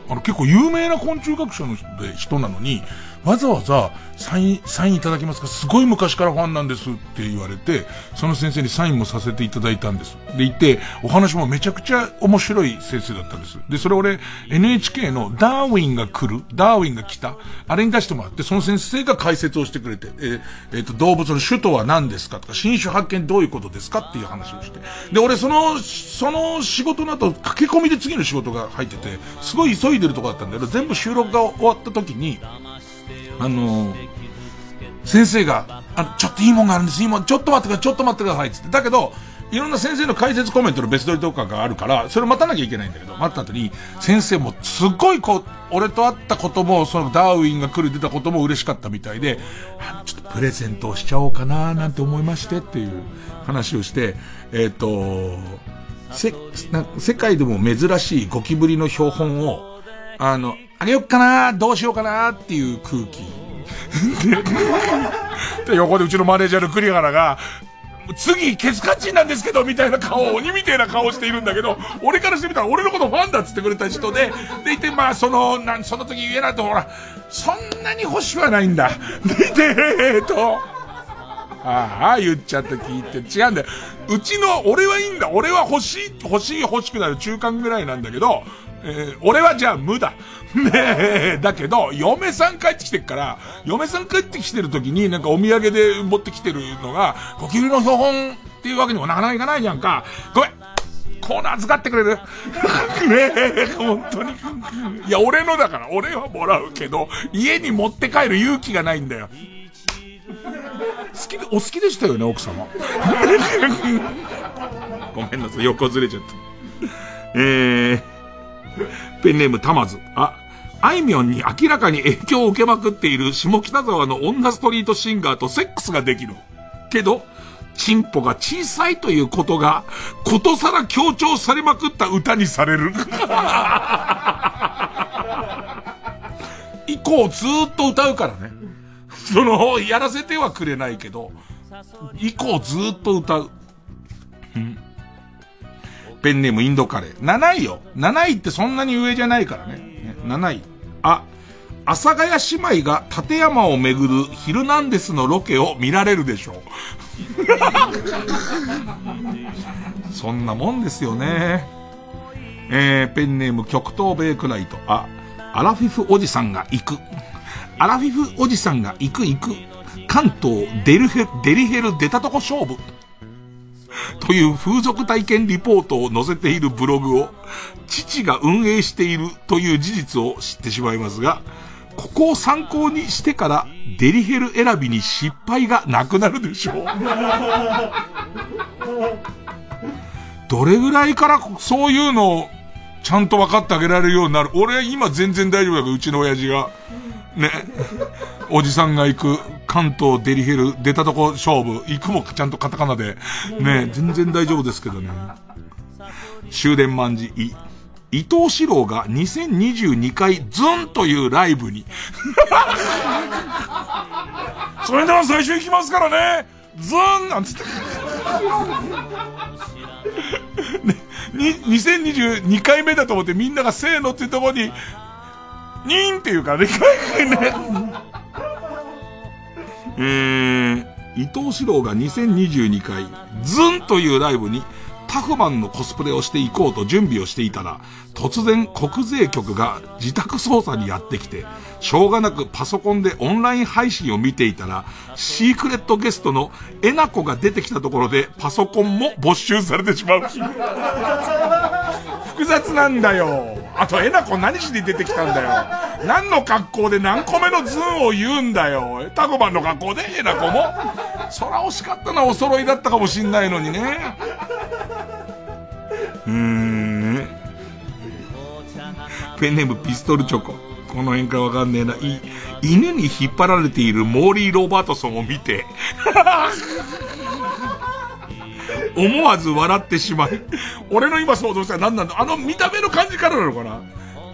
あの結構有名な昆虫学者の人で、人なのに、わざわざサイン、サインいただけますか？すごい昔からファンなんですって言われて、その先生にサインもさせていただいたんです。で、言って、お話もめちゃくちゃ面白い先生だったんです。で、それ俺、NHK のダーウィンが来るダーウィンが来たあれに出してもらって、その先生が解説をしてくれて、えーえーと、動物の種とは何ですかとか、新種発見どういうことですかっていう話をして。で、俺その、その仕事の後、駆け込みで次の仕事が入ってて、すごい急いでるとこだったんだけど、全部収録が終わった時に、あのー、先生が、あの、ちょっといいもんがあるんです、いいもん、ちょっと待ってください、ちょっと待ってください、つって。だけど、いろんな先生の解説コメントの別撮りとかがあるから、それ待たなきゃいけないんだけど、待った後に、先生もすっごいこう、俺と会ったことも、そのダーウィンが来る出たことも嬉しかったみたいで、ちょっとプレゼントをしちゃおうかななんて思いましてっていう話をして、えっ、ー、と、せな、世界でも珍しいゴキブリの標本を、あの、あげよっかなどうしようかなっていう空気。で、横でうちのマネージャーの栗原が、次、ケツカチンなんですけど、みたいな顔、鬼みたいな顔しているんだけど、俺からしてみたら俺のことファンだっつってくれた人で、でいて、まあ、その、なん、その時言えないと、ほら、そんなに星はないんだ。でいて、えー、と、ああ、言っちゃった聞いて、違うんだよ。うちの、俺はいいんだ。俺は欲しい、欲しい欲しくなる中間ぐらいなんだけど、えー俺はじゃあ無だ。ねえ、だけど、嫁さん帰ってきてっから、嫁さん帰ってきてる時になんかお土産で持ってきてるのが、ゴキブリの標本っていうわけにもなかなかいかないじゃんか。ごめんコーナー預かってくれる？ねえ、本当に。いや、俺のだから、俺はもらうけど、家に持って帰る勇気がないんだよ。好きで、お好きでしたよね、奥様。ごめんなさい、横ずれちゃった。えー、ペンネームたまず。あ、あいみょんに明らかに影響を受けまくっている下北沢の女ストリートシンガーとセックスができる。けど、チンポが小さいということが、ことさら強調されまくった歌にされる。以降ずっと歌うからね。その、やらせてはくれないけど、以降ずっと歌う。うんペンネームインドカレー。7位よ。7位ってそんなに上じゃないからね。ね7位。あ、阿佐ヶ谷姉妹が立山をめぐるヒルナンデスのロケを見られるでしょう。そんなもんですよね。えー、ペンネーム極東ベイクライト。あ、アラフィフおじさんが行く。アラフィフおじさんが行く行く。関東デルヘ、デリヘル出たとこ勝負。という風俗体験リポートを載せているブログを、父が運営しているという事実を知ってしまいますが、ここを参考にしてから、デリヘル選びに失敗がなくなるでしょう。どれぐらいからそういうのをちゃんと分かってあげられるようになる？俺今全然大丈夫だけど、うちの親父が。ね。おじさんが行く関東デリヘル出たとこ勝負、行くもちゃんとカタカナで。ね、全然大丈夫ですけどね。終電万事、い、伊藤四郎が2022回ズンというライブに。それでは最初行きますからねズンなんつって。ね、2022回目だと思ってみんながせーのっていうところに、ニーンっていうかね、ね。えー、伊藤四郎が2022回、ズンというライブに、タフマンのコスプレをしていこうと準備をしていたら、突然国税局が自宅捜査にやってきて、しょうがなくパソコンでオンライン配信を見ていたら、シークレットゲストのえなこが出てきたところで、パソコンも没収されてしまう。複雑なんだよ。あと、えなこ何しに出てきたんだよ。何の格好で何個目のズンを言うんだよ。タコマンの格好でえなこも。そら惜しかったのはお揃いだったかもしんないのにね。うーん。ペンネームピストルチョコ。この辺かわかんねえな。い、犬に引っ張られているモーリー・ロバートソンを見て、思わず笑ってしまい。俺の今想像したら何なんだあの見た目の感じからなのかな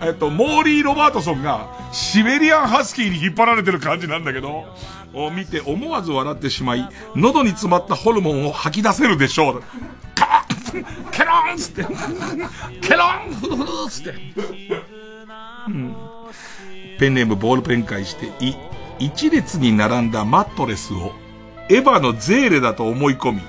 えっと、モーリー・ロバートソンがシベリアン・ハスキーに引っ張られてる感じなんだけど、を見て思わず笑ってしまい、喉に詰まったホルモンを吐き出せるでしょう。カーンケロンつって。ケロンフルフつって。ペンネームボールペン返して、い、一列に並んだマットレスをエヴァのゼーレだと思い込み、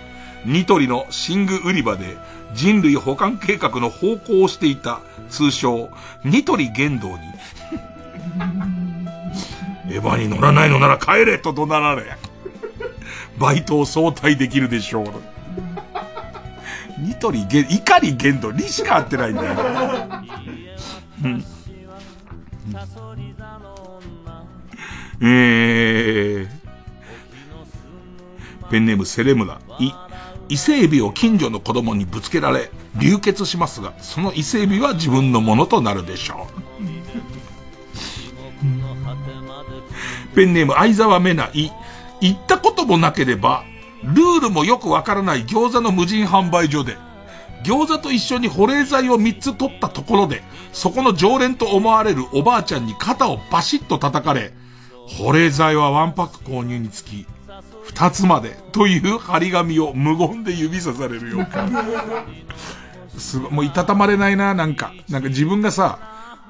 ニトリの寝具売り場で人類保管計画の方向をしていた通称、ニトリ言動に、エヴァに乗らないのなら帰れと怒鳴られ、バイトを早退できるでしょう。ニトリ言、怒り言動にしか合ってないんだよ。うんえー、ペンネームセレムナ、い、伊勢海老を近所の子供にぶつけられ、流血しますが、その伊勢海老は自分のものとなるでしょう。ペンネーム相沢メナ、い、行ったこともなければ、ルールもよくわからない餃子の無人販売所で、餃子と一緒に保冷剤を3つ取ったところで、そこの常連と思われるおばあちゃんに肩をバシッと叩かれ、保冷剤はワンパック購入につき、2つまでという張り紙を無言で指さされるよ。すごい、もういたたまれないな、なんか。なんか自分がさ、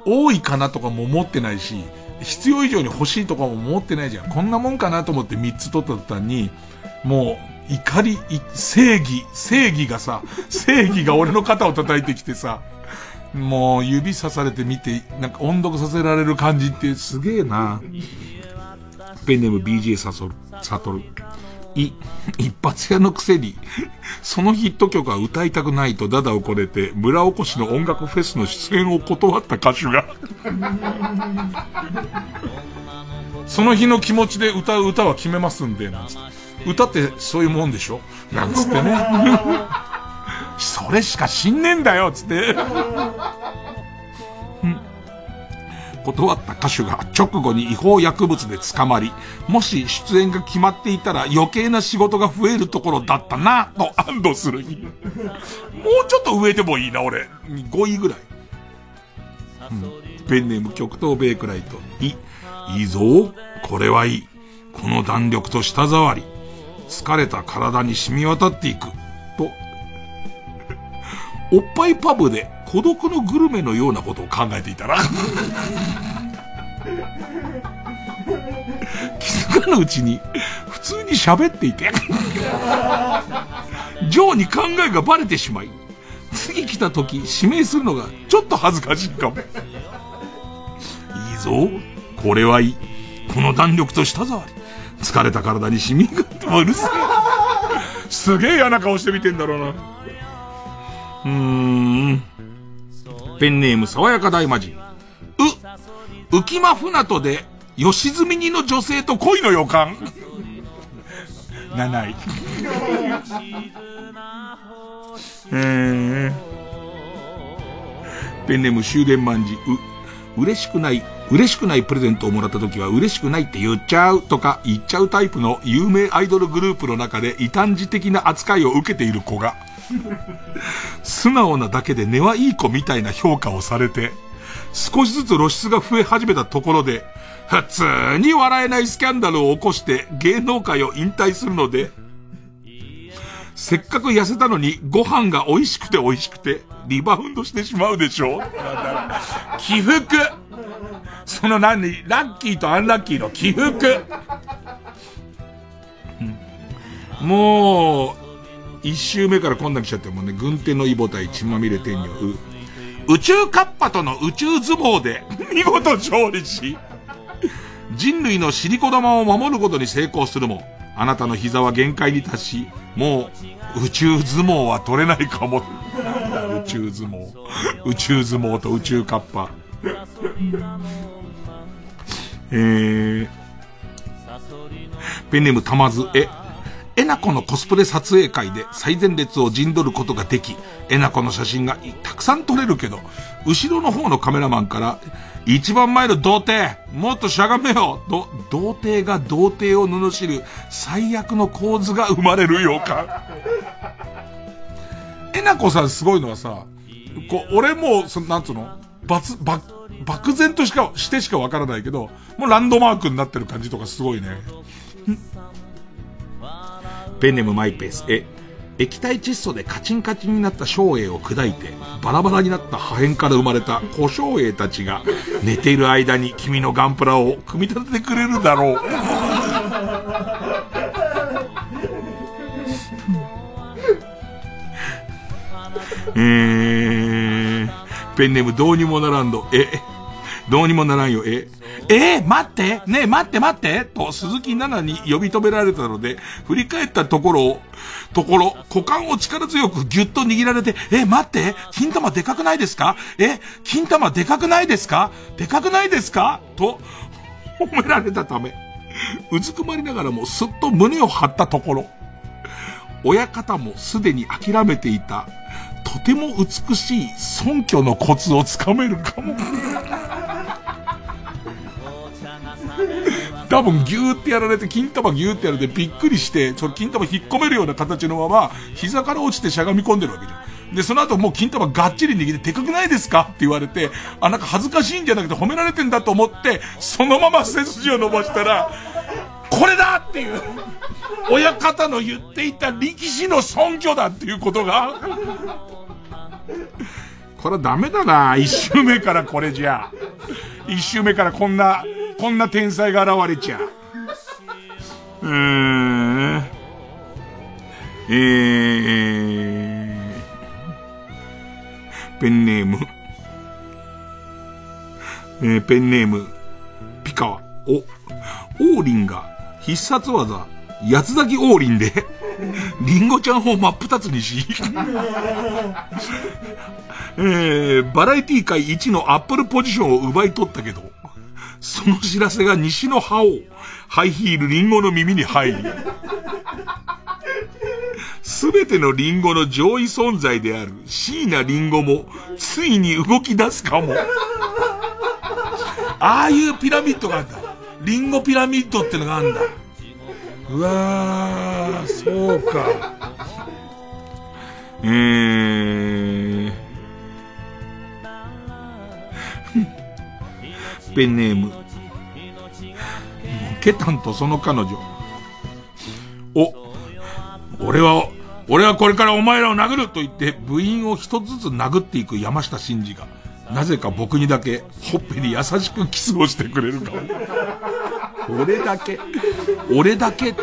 多いかなとかも思ってないし、必要以上に欲しいとかも思ってないじゃん。こんなもんかなと思って3つ取った途端に、もう、怒り、正義、正義がさ、正義が俺の肩を叩いてきてさ、もう指さされて見て、なんか音読させられる感じってすげえな。ペンネーム BJ サソル、サトル。い、一発屋のくせに、そのヒット曲は歌いたくないとダダをこねて、村おこしの音楽フェスの出演を断った歌手が、その日の気持ちで歌う歌は決めますんで、なんつって。歌ってそういうもんでしょ？なんつってね。それしか知んねえんだよつって。断った歌手が直後に違法薬物で捕まり、もし出演が決まっていたら余計な仕事が増えるところだったな、と安堵する日。もうちょっと上でもいいな、俺。5位ぐらい。うん、ペンネーム極東ベイクライト。い、いいぞ。これはいい。この弾力と舌触り。疲れた体に染み渡っていく。と、おっぱいパブで孤独のグルメのようなことを考えていたら気づかぬうちに普通に喋っていてジョーに考えがバレてしまい、次来た時指名するのがちょっと恥ずかしいかも。いいぞ。これはいい。この弾力と舌触り。疲れた体に染みがってもうるせえ。すげえ嫌な顔して見てんだろうな。うーん。ペンネーム爽やか大魔人。う、浮間船戸で、吉住にの女性と恋の予感？7位。えー、ペンネーム終電万事。う、嬉しくない、嬉しくないプレゼントをもらった時は嬉しくないって言っちゃうとか言っちゃうタイプの有名アイドルグループの中で異端児的な扱いを受けている子が、素直なだけで根はいい子みたいな評価をされて、少しずつ露出が増え始めたところで、普通に笑えないスキャンダルを起こして芸能界を引退するので、せっかく痩せたのにご飯が美味しくて美味しくてリバウンドしてしまうでしょ起伏。その何？ラッキーとアンラッキーの起伏、もう、一周目からこんな来ちゃってもね、軍手のイボ対血まみれ天女、宇宙カッパとの宇宙相撲で 見事勝利し、人類の尻子玉を守ることに成功するも、あなたの膝は限界に達し、もう宇宙相撲は取れないかも。宇宙相撲。宇宙相撲と宇宙カッパ。えー、ペンネームたまず、え、えなこのコスプレ撮影会で最前列を陣取ることができ、えなこの写真がたくさん撮れるけど、後ろの方のカメラマンから、一番前の童貞もっとしゃがめよと、童貞が童貞を罵る最悪の構図が生まれる予感。えなこさんすごいのはさ、こう、俺も、そなんつうの、ばつ、ば、漠然としか、してしかわからないけど、もうランドマークになってる感じとかすごいね。ペンネームマイペース。え、液体窒素でカチンカチンになった小栄を砕いて、バラバラになった破片から生まれた小小栄たちが、寝ている間に君のガンプラを組み立ててくれるだろう。えー、ペンネームどうにもならんど、え、どうにもならんよ、え、えー、待って。ねえ、待って待って。と、鈴木奈々に呼び止められたので、振り返ったところを、ところ、股間を力強くギュッと握られて、えー、待って。金玉でかくないですか？え、金玉でかくないですか？でかくないですか？と、褒められたため、うずくまりながらもすっと胸を張ったところ、親方もすでに諦めていた、とても美しい尊虚のコツをつかめるかも。多分ギューってやられて、金玉ギューってやられてびっくりして、その金玉引っ込めるような形のまま、膝から落ちてしゃがみ込んでるわけじゃん。で、その後もう金玉がっちり握って、でかくないですかって言われて、あ、なんか恥ずかしいんじゃなくて褒められてんだと思って、そのまま背筋を伸ばしたら、これだっていう、親方の言っていた力士の尊虚だっていうことが、これはダメだな。一周目からこれじゃ。一周目からこんな、こんな天才が現れちゃう。えー、ペンネーム、えーペンネーム、ピカワ、お、王林が必殺技、八つ咲き王林で、リンゴちゃんを真っ二つにし、えー、バラエティ界一のアップルポジションを奪い取ったけど、その知らせが西の覇王、ハイヒールリンゴの耳に入り、すべてのリンゴの上位存在である椎名リンゴも、ついに動き出すかも。ああいうピラミッドがあるんだ。リンゴピラミッドってのがあるんだ。うわー、そうか。えー、ペンネーム。ケタンとその彼女。お、俺は、俺はこれからお前らを殴ると言って部員を一つずつ殴っていく山下真司が、なぜか僕にだけほっぺに優しくキスをしてくれるかも。俺だけ、俺だけって。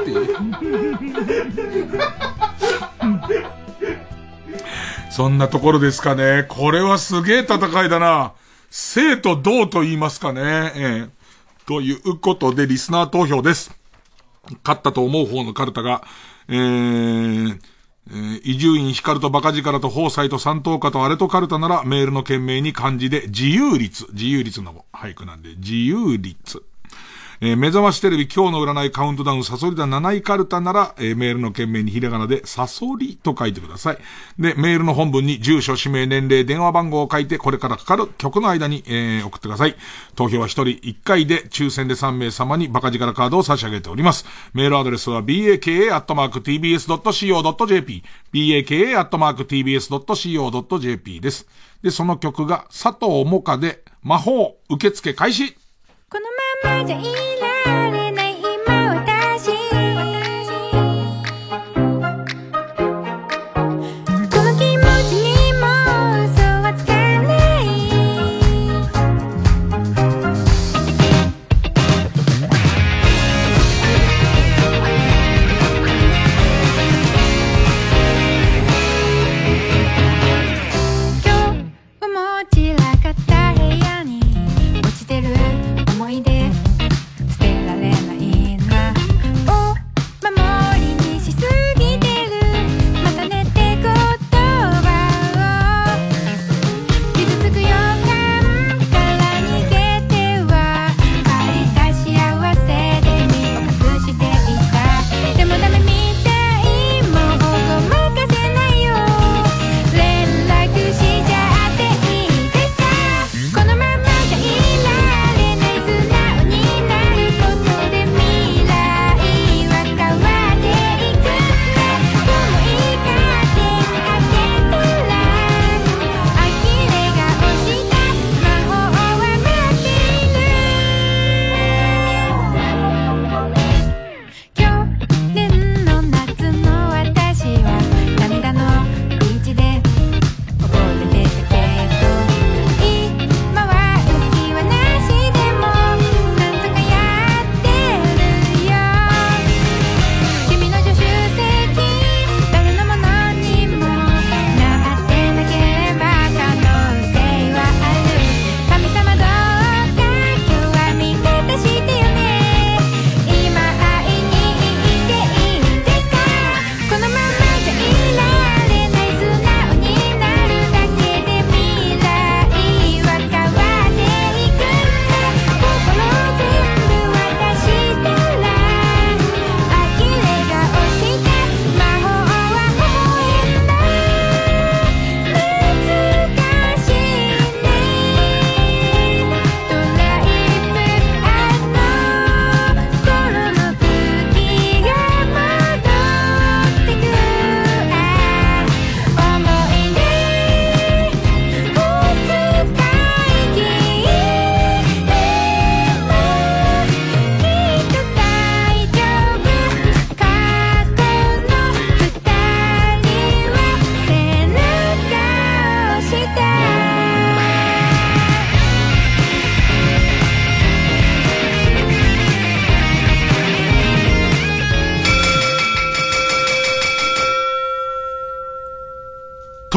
そんなところですかね。これはすげえ戦いだな。生と同と言いますかね。ええということで、リスナー投票です。勝ったと思う方のカルタが、ええ、えー、伊集院光とバカ力と宝斎と三等家とあれとカルタならメールの件名に漢字で自由率。自由率の俳句なんで、自由率。えー目覚ましテレビ今日の占いカウントダウンサソリだ7位カルタなら、えーメールの件名にひらがなでサソリと書いてください。で、メールの本文に住所、氏名、年齢、電話番号を書いて、これからかかる曲の間に、えー送ってください。投票は1人1回で、抽選で3名様にバカ力カードを差し上げております。メールアドレスは baka.tbs.co.jp、baka.tbs.co.jp です。で、その曲が佐藤もかで魔法受付開始このままじゃいら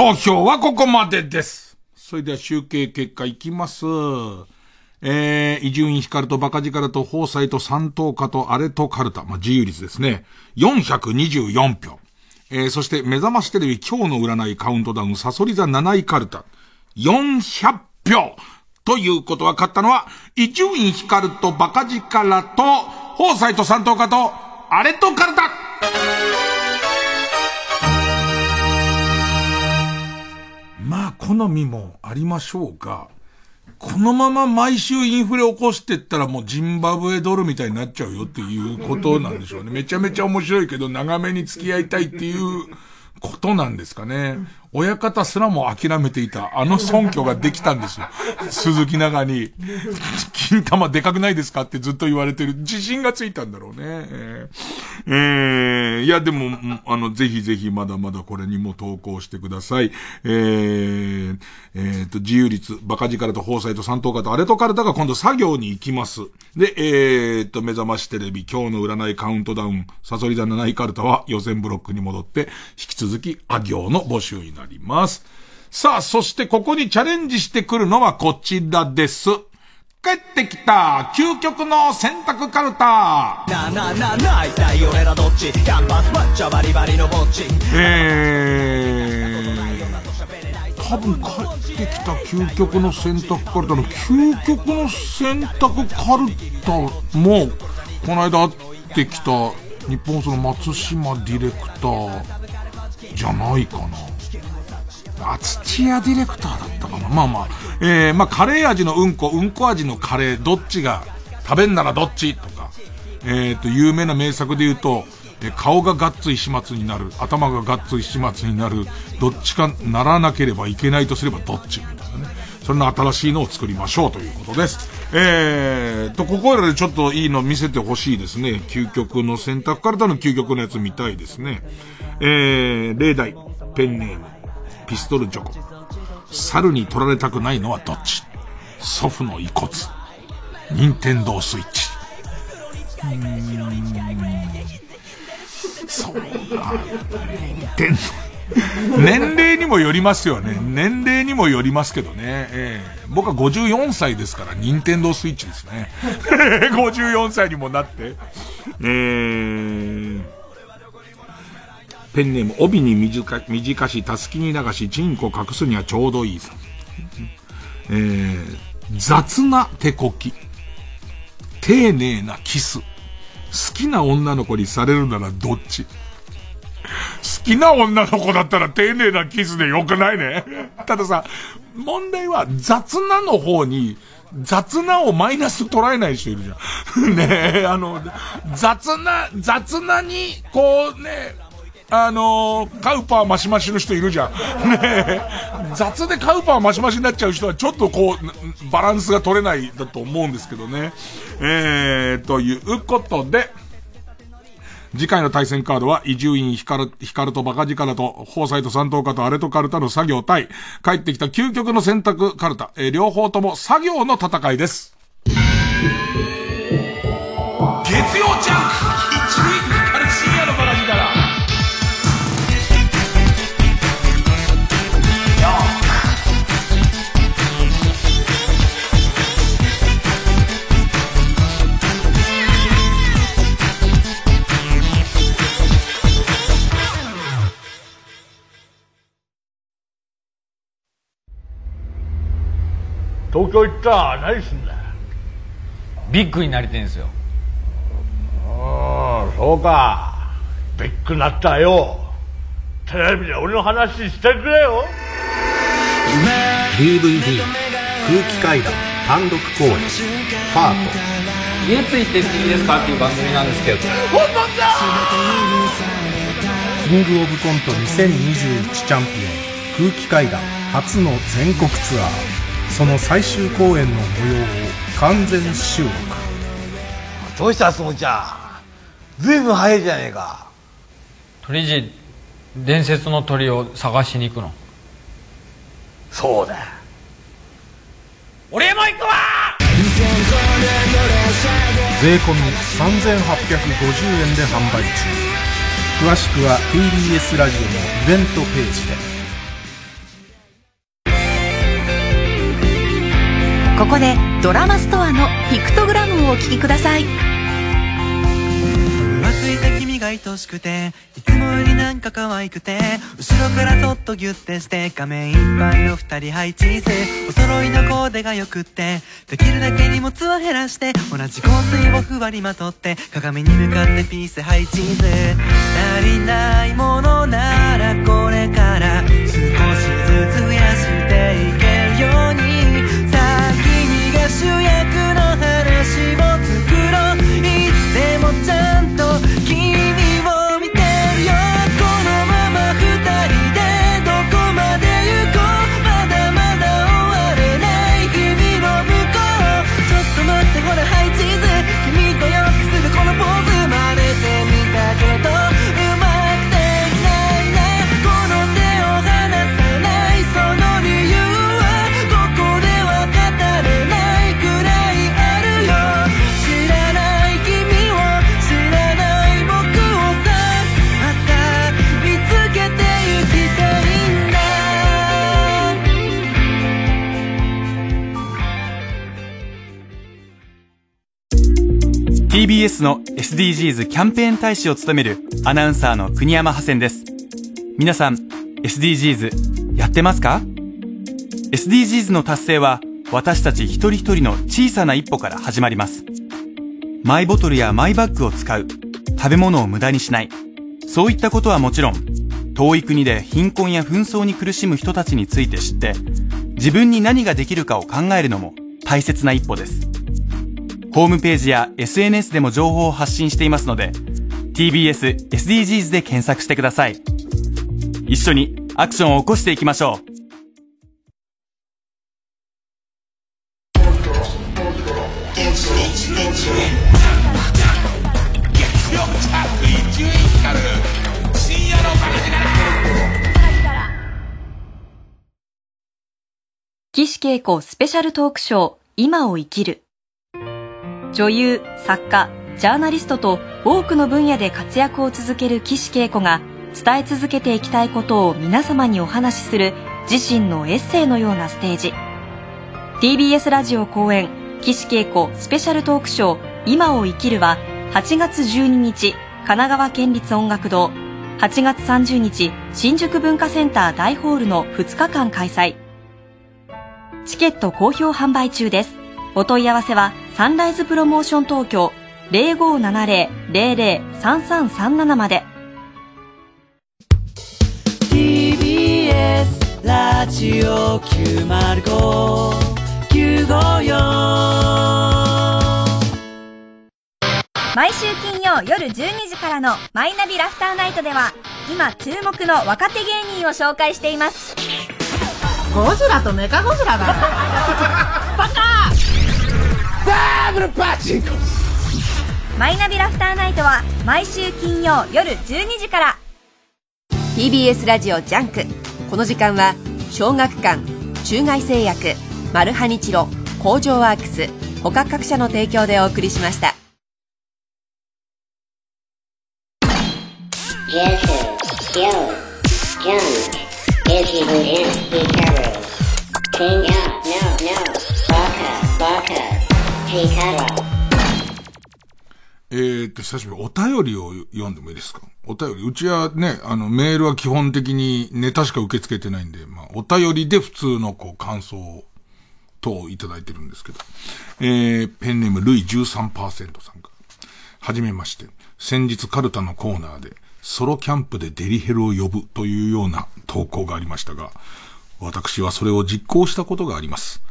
投票はここまでです。それでは集計結果いきます。えー、伊集院光とバカ力と宝斎と三等家とアレとカルタ、まあ、自由率ですね。424票。えー、そして目覚ましテレビ今日の占いカウントダウンサソリ座7位カルタ。400票。ということは勝ったのは、伊集院光とバカ力と、宝斎と三等家と、アレとカルタ好みもありましょうが、このまま毎週インフレ起こしてったらもうジンバブエドルみたいになっちゃうよっていうことなんでしょうね。めちゃめちゃ面白いけど長めに付き合いたいっていうことなんですかね。親方すらも諦めていた、あの尊虚ができたんですよ。鈴木長に、金玉でかくないですか？ってずっと言われてる。自信がついたんだろうね。えー、え、いやでも、あの、ぜひぜひまだまだこれにも投稿してください。えー、えー、と、自由率、バカ力と宝斎と三等家とアレとカルタが今度作業に行きます。で、えー、と、目覚ましテレビ、今日の占いカウントダウン、サソリ座7位カルタは予選ブロックに戻って、引き続き、あ行の募集になります。ります。さあ、そしてここにチャレンジしてくるのはこちらです。帰ってきた、究極の選択カルタ。なななな、一体俺らどっち？キャンパスマッチョバリバリのぼっち。えー、多分帰ってきた究極の選択カルタの究極の選択カルタも、この間会ってきた日本その松島ディレクターじゃないかな。あ、土屋ディレクターだったかな。まあまあ。えー、まあ、カレー味のうんこ、うんこ味のカレー、どっちが、食べんならどっちとか。えっ、ー、と、有名な名作で言うと、え顔がガッツ石松になる、頭がガッツ石松になる、どっちかならなければいけないとすればどっちみたいなね。そんな新しいのを作りましょうということです。えーと、ここらでちょっといいの見せてほしいですね。究極の選択からの究極のやつ見たいですね。えー、例題、ペンネーム、ピストルチョコ。猿に取られたくないのはどっち？祖父の遺骨。任天堂スイッチ。うーん。そうだ。任天堂。年齢にもよりますよね。年齢にもよりますけどね。えー、僕は54歳ですから、任天堂スイッチですね。54歳にもなって。えー、ペンネーム、帯に短短し、たすきに流し、チンコ隠すにはちょうどいいさ。えー、雑な手こき。丁寧なキス。好きな女の子にされるならどっち？好きな女の子だったら丁寧なキスでよくないね。たださ、問題は雑なの方に、雑なをマイナス捉えない人いるじゃん。ねえ、あの、雑な、雑なに、こうね、あのー、カウパーマシマシの人いるじゃん。ね雑でカウパーマシマシになっちゃう人はちょっとこう、バランスが取れないだと思うんですけどね。えー、ということで、次回の対戦カードは、伊集院光、光とバカ力と、宝斎と三等家とアレとカルタの作業対、帰ってきた究極の選択カルタ、えー、両方とも作業の戦いです。月曜ジャンク東京行ったら何すんだよビッグになりてんすよ。ああそうか。ビッグなったよ。テレビで俺の話してくれよ。DVD 空気階段単独公演ファート。家ついてっていいですかっていう番組なんですけど。本物だ！キングオブコント2021チャンピオン空気階段初の全国ツアーその最終公演の模様を完全収録。どうしたすもちゃん。ずいぶん早いじゃねえか。鳥人伝説の鳥を探しに行くの。そうだ。俺も行くわ！税込み3850円で販売中。詳しくは TBS ラジオのイベントページでここでドラマストアのピクトグラムをお聴きください。浮ついた君が愛しくていつもよりなんか可愛くて後ろからそっとギュッてして画面いっぱいを二人配置せお揃いのコーデがよくってできるだけ荷物を減らして同じ香水をふわりまとって鏡に向かってピース配置せ足りないものならこれから少しずつ増やしていけ君が TBS の SDGs キャンペーン大使を務めるアナウンサーの国山ハセンです。皆さん、SDGs やってますか ?SDGs の達成は私たち一人一人の小さな一歩から始まります。マイボトルやマイバッグを使う、食べ物を無駄にしない、そういったことはもちろん、遠い国で貧困や紛争に苦しむ人たちについて知って、自分に何ができるかを考えるのも大切な一歩です。ホームページや SNS でも情報を発信していますので、TBS SDGs で検索してください。一緒にアクションを起こしていきましょう。岸恵子スペシャルトークショー今を生きる女優作家ジャーナリストと多くの分野で活躍を続ける岸恵子が伝え続けていきたいことを皆様にお話しする自身のエッセイのようなステージ TBS ラジオ公演岸恵子スペシャルトークショー今を生きるは8月12日神奈川県立音楽堂8月30日新宿文化センター大ホールの2日間開催チケット好評販売中です。お問い合わせはサンライズプロモーション東京0570-003337まで。TBS ラジオ905954毎週金曜夜12時からの「マイナビラフターナイト」では今注目の若手芸人を紹介しています。ゴジラとメカゴジラだ。バ カマイナビラフターナイトは毎週金曜夜12時から。TBS ラジオ JUNK。この時間は小学館中外製薬マルハニチロ工場ワークス他各社の提供でお送りしました。と、久しぶり、お便りを読んでもいいですか？お便り。うちはね、あの、メールは基本的にネタしか受け付けてないんで、まあ、お便りで普通のこう、感想等いただいてるんですけど。えー、ペンネーム、ルイ13%さんから。はじめまして。先日カルタのコーナーで、ソロキャンプでデリヘルを呼ぶというような投稿がありましたが、私はそれを実行したことがあります。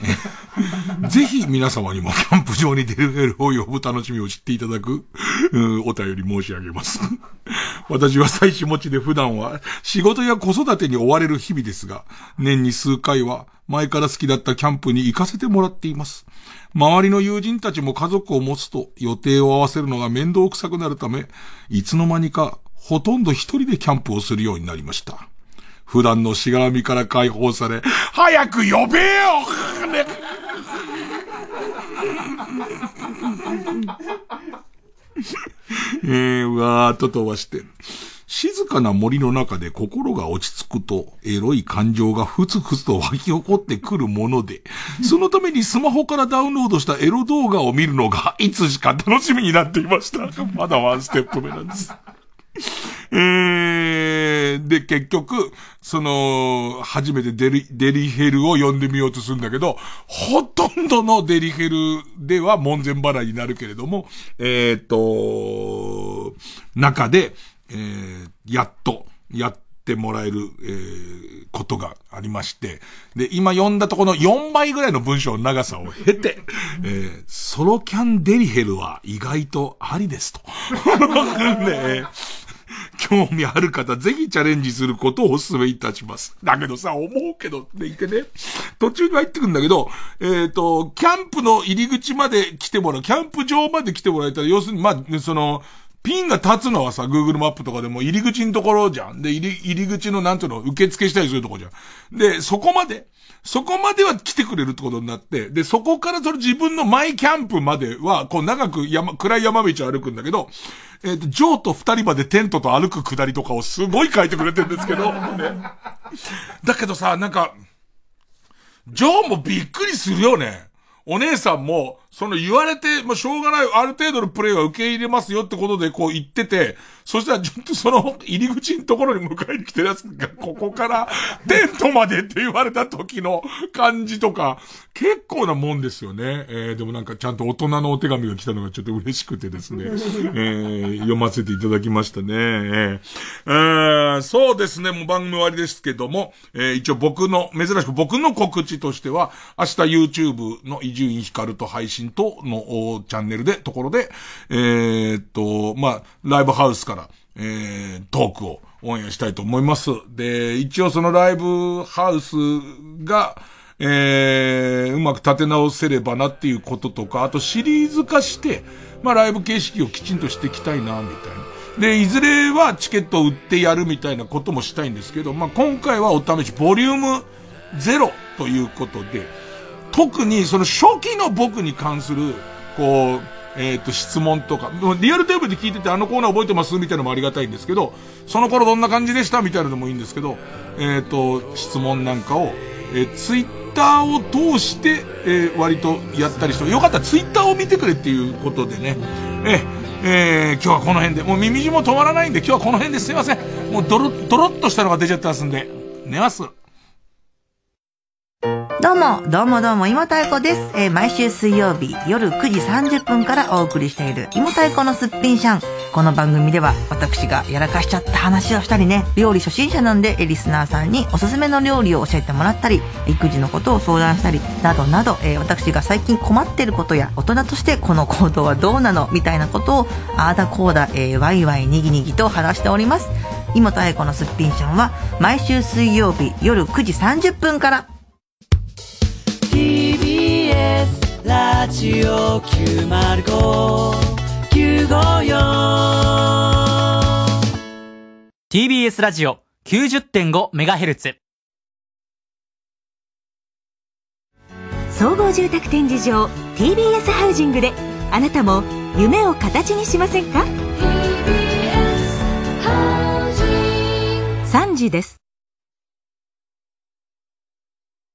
ぜひ皆様にもキャンプ場にデリヘルを呼ぶ楽しみを知っていただく、お便り申し上げます。私は妻子持ちで普段は仕事や子育てに追われる日々ですが、年に数回は前から好きだったキャンプに行かせてもらっています。周りの友人たちも家族を持つと予定を合わせるのが面倒くさくなるため、いつの間にかほとんど一人でキャンプをするようになりました。普段のしがらみから解放され、早く呼べよ えー、わーっと飛ばして。静かな森の中で心が落ち着くと、エロい感情がふつふつと湧き起こってくるもので、そのためにスマホからダウンロードしたエロ動画を見るのが、いつしか楽しみになっていました。まだワンステップ目なんです。えー、で、結局、その、初めてデリ、デリヘルを読んでみようとするんだけど、ほとんどのデリヘルでは門前払いになるけれども、えー、と、中で、えー、やっと、やってもらえる、えー、ことがありまして、で、今読んだとこの4倍ぐらいの文章の長さを経て、えー、ソロキャンデリヘルは意外とありですと。ね興味ある方、ぜひチャレンジすることをお勧めいたします。だけどさ、思うけどって言ってね、途中に入ってくんだけど、えっ、と、キャンプの入り口まで来てもらう、キャンプ場まで来てもらえたら、要するに、まあ、その、ピンが立つのはさ、Google マップとかでも入り口のところじゃん。で、入り、入り口のなんていうの、受付したりするとこじゃん。で、そこまで、そこまでは来てくれるってことになって、で、そこからその自分のマイキャンプまでは、こう長く山、暗い山道を歩くんだけど、えっ、と、ジョーと二人までテントと歩く下りとかをすごい書いてくれてるんですけど、ね だけどさ、なんか、ジョーもびっくりするよね。お姉さんも、その言われて、もうしょうがない、ある程度のプレイは受け入れますよってことでこう言ってて、そしたらちょっとその入り口のところに迎えに来てるやつが、ここから テントまでって言われた時の感じとか、結構なもんですよね。えー、でもなんかちゃんと大人のお手紙が来たのがちょっと嬉しくてですね、えー、読ませていただきましたね。えーえーそうですね、もう番組終わりですけども、えー一応僕の、珍しく僕の告知としては、明日 YouTube の伊集院光と配信とのチャンネルで、ところで、えーっと、まあ、ライブハウスから、えー、トークをオンエアしたいと思います。で、一応そのライブハウスが、えー、うまく立て直せればなっていうこととか、あとシリーズ化して、まあライブ形式をきちんとしていきたいな、みたいな。で、いずれはチケットを売ってやるみたいなこともしたいんですけど、まあ今回はお試し、ボリューム0ということで、特にその初期の僕に関する、こう、えっ、と、質問とか、リアルタイムで聞いててあのコーナー覚えてますみたいなのもありがたいんですけど、その頃どんな感じでしたみたいなのもいいんですけど、えっ、と、質問なんかを、えーツイッターを通して、えー割とやったりして、よかったらツイッターを見てくれっていうことでね、ええー今日はこの辺で、もう耳血も止まらないんで今日はこの辺ですいません。もうドロッ、ドロッとしたのが出ちゃってますんで、寝ます。どうも、どうもどうも、芋太鼓です。えー毎週水曜日夜9時30分からお送りしている芋太鼓のすっぴんシャン。この番組では私がやらかしちゃった話をしたりね、料理初心者なんで、リスナーさんにおすすめの料理を教えてもらったり、育児のことを相談したり、などなど、えー私が最近困ってることや、大人としてこの行動はどうなのみたいなことを、あーだこーだ、えーワイワイにぎにぎと話しております。芋太鼓のすっぴんシャンは、毎週水曜日夜9時30分から、TBS ラジオ905954 TBS ラジオ 90.5MHz 総合住宅展示場 TBS ハウジングであなたも夢を形にしませんか？3時です